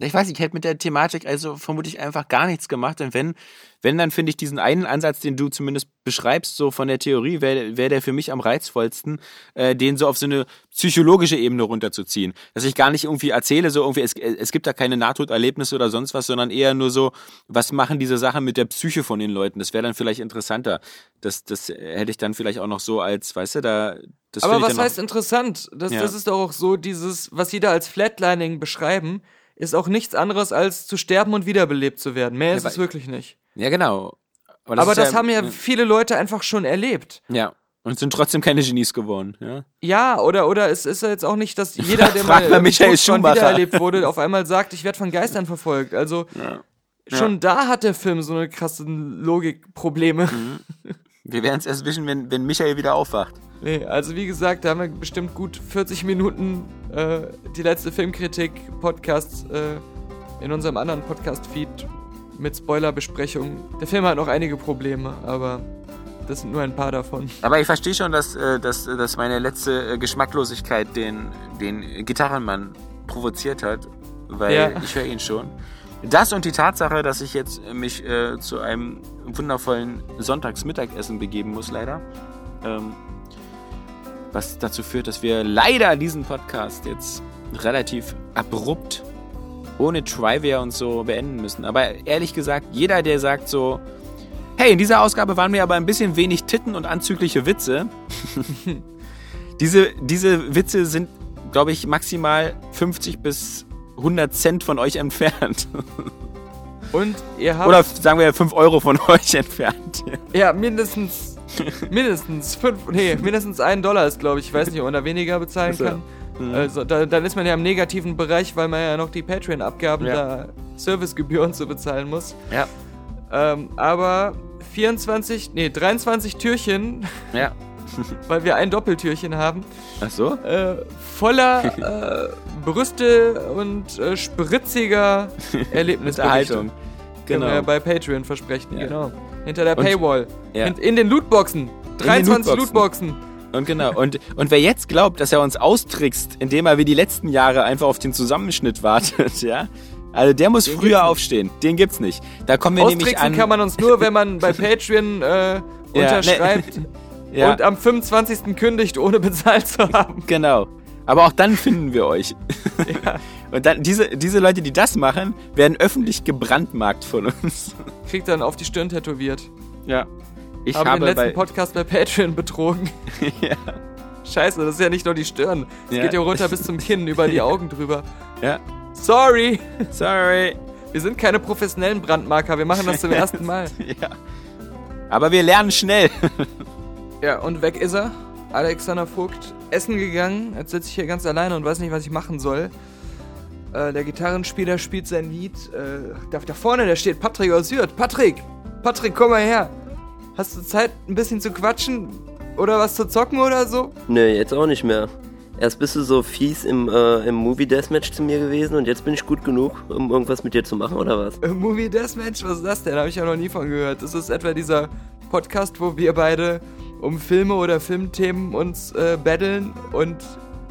Ich weiß, nicht, ich hätte mit der Thematik also vermutlich einfach gar nichts gemacht. Und wenn, wenn dann finde ich diesen einen Ansatz, den du zumindest beschreibst, so von der Theorie, wäre wär der für mich am reizvollsten, äh, den so auf so eine psychologische Ebene runterzuziehen. Dass ich gar nicht irgendwie erzähle, so irgendwie, es, es gibt da keine Nahtoderlebnisse oder sonst was, sondern eher nur so, was machen diese Sachen mit der Psyche von den Leuten? Das wäre dann vielleicht interessanter. Das, das hätte ich dann vielleicht auch noch so als, weißt du, da. Das Aber was heißt interessant? Das, Ja. das ist doch auch so, dieses, was sie da als Flatlining beschreiben, ist auch nichts anderes als zu sterben und wiederbelebt zu werden. Mehr ist aber- es wirklich nicht. Ja, genau. Aber ist das haben ja viele Leute einfach schon erlebt. Ja. Und sind trotzdem keine Genies geworden, ja. Ja, oder, oder es ist ja jetzt auch nicht, dass jeder, der mal, mal Michael schon wiedererlebt wurde, auf einmal sagt, ich werde von Geistern verfolgt. Also schon da hat der Film so eine krasse Logikprobleme. Mhm. Wir werden es erst wissen, wenn, wenn Michael wieder aufwacht. Nee, also wie gesagt, da haben wir bestimmt gut 40 Minuten äh, die letzte Filmkritik-Podcast äh, in unserem anderen Podcast-Feed mit Spoilerbesprechung. Der Film hat noch einige Probleme, aber das sind nur ein paar davon. Aber ich verstehe schon, dass, äh, dass, dass meine letzte äh, Geschmacklosigkeit den, den Gitarrenmann provoziert hat, weil Ja. ich höre ihn schon. Das und die Tatsache, dass ich jetzt mich äh, zu einem wundervollen Sonntagsmittagessen begeben muss, leider. Ähm, was dazu führt, dass wir leider diesen Podcast jetzt relativ abrupt ohne Trivia und so beenden müssen. Aber ehrlich gesagt, jeder, der sagt so, hey, in dieser Ausgabe waren mir aber ein bisschen wenig Titten und anzügliche Witze. diese, diese Witze sind, glaube ich, maximal 50 bis 100 Cent von euch entfernt. Und ihr habt Oder sagen wir 5 Euro von euch entfernt. ja mindestens mindestens fünf, nee, mindestens einen Dollar ist, glaube ich. Ich weiß nicht, ob man da weniger bezahlen Ach so. kann. Mhm. Also, da, dann ist man ja im negativen Bereich, weil man ja noch die Patreon-Abgaben Ja. da Servicegebühren zu bezahlen muss. Ja. Ähm, aber 24, nee, 23 Türchen, Ja. weil wir ein Doppeltürchen haben, Ach so? äh, voller äh, Brüste und äh, spritziger Erlebnisberichte. Unterhaltung. Können wir Genau. ja bei Patreon versprechen, Ja. genau. Hinter der Und- Paywall. Ja. In, in den Lootboxen. 23 Lootboxen. Lootboxen. Und genau. Und, und wer jetzt glaubt, dass er uns austrickst, indem er wie die letzten Jahre einfach auf den Zusammenschnitt wartet, ja, also der muss Den früher aufstehen. Den gibt's nicht. Da kommen wir nämlich Austricksen an. kann man uns nur, wenn man bei Patreon äh, unterschreibt ne, ja, und am 25. kündigt, ohne bezahlt zu haben. genau. Aber auch dann finden wir euch. Und dann diese, diese Leute, die das machen, werden öffentlich gebrandmarkt von uns. Kriegt dann auf die Stirn tätowiert. Ja. Ich Haben habe den letzten bei, Podcast bei Patreon betrogen. ja, Scheiße, das ist ja nicht nur die Stirn. Es Ja. geht ja runter bis zum Kinn, über die Augen drüber. ja. Sorry! Sorry. Wir sind keine professionellen Brandmarker, wir machen das zum ersten Mal. Ja. Aber wir lernen schnell. Ja, und weg ist er. Alexander Vogt essen gegangen. Jetzt sitze ich hier ganz alleine und weiß nicht, was ich machen soll. Äh, der Gitarrenspieler spielt sein Lied. Äh, da, da vorne, da steht Patrick aus Hürth. Patrick! Patrick, komm mal her. Hast du Zeit, ein bisschen zu quatschen? Oder was zu zocken oder so? Nö, jetzt auch nicht mehr. Erst bist du so fies im, äh, im Movie Deathmatch zu mir gewesen und jetzt bin ich gut genug, um irgendwas mit dir zu machen, oder was? Äh, Movie Deathmatch, was ist das denn? Habe ich ja noch nie von gehört. Das ist etwa dieser Podcast, wo wir beide um Filme oder Filmthemen uns äh, battlen und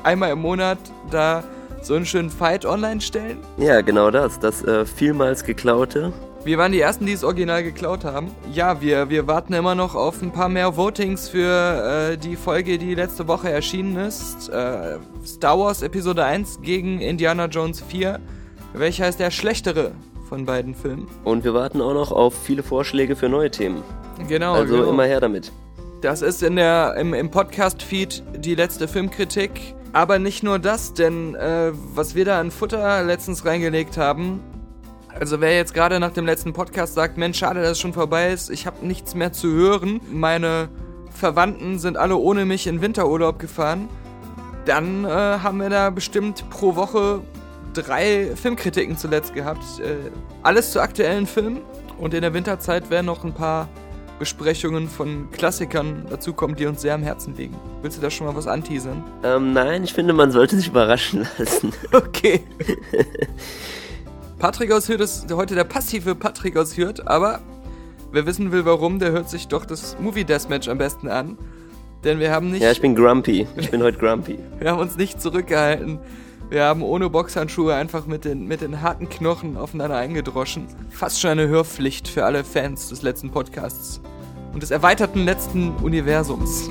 einmal im Monat da so einen schönen Fight online stellen. Ja, genau das. Das äh, vielmals geklaute. Wir waren die Ersten, die es original geklaut haben. Ja, wir, wir warten immer noch auf ein paar mehr Votings für äh, die Folge, die letzte Woche erschienen ist. Äh, Star Wars Episode 1 gegen Indiana Jones 4. Welcher ist der schlechtere von beiden Filmen? Und wir warten auch noch auf viele Vorschläge für neue Themen. Genau. Also genau. immer her damit. Das ist in der, im, im Podcast-Feed die letzte Filmkritik. Aber nicht nur das, denn äh, was wir da an Futter letztens reingelegt haben, also wer jetzt gerade nach dem letzten Podcast sagt, Mensch, schade, dass es schon vorbei ist, ich habe nichts mehr zu hören, meine Verwandten sind alle ohne mich in Winterurlaub gefahren, dann äh, haben wir da bestimmt pro Woche drei Filmkritiken zuletzt gehabt. Äh, alles zu aktuellen Filmen und in der Winterzeit werden noch ein paar Besprechungen von Klassikern dazukommen, die uns sehr am Herzen liegen. Willst du da schon mal was anteasern? Ähm, nein, ich finde, man sollte sich überraschen lassen. Okay. Patrick aus Hürth ist heute der passive Patrick aus Hürth, aber wer wissen will, warum, der hört sich doch das Movie Deathmatch am besten an. Denn wir haben nicht, ja, ich bin grumpy. Ich bin heute grumpy. wir haben uns nicht zurückgehalten. Wir haben ohne Boxhandschuhe einfach mit den, mit den harten Knochen aufeinander eingedroschen. Fast schon eine Hörpflicht für alle Fans des letzten Podcasts und des erweiterten letzten Universums.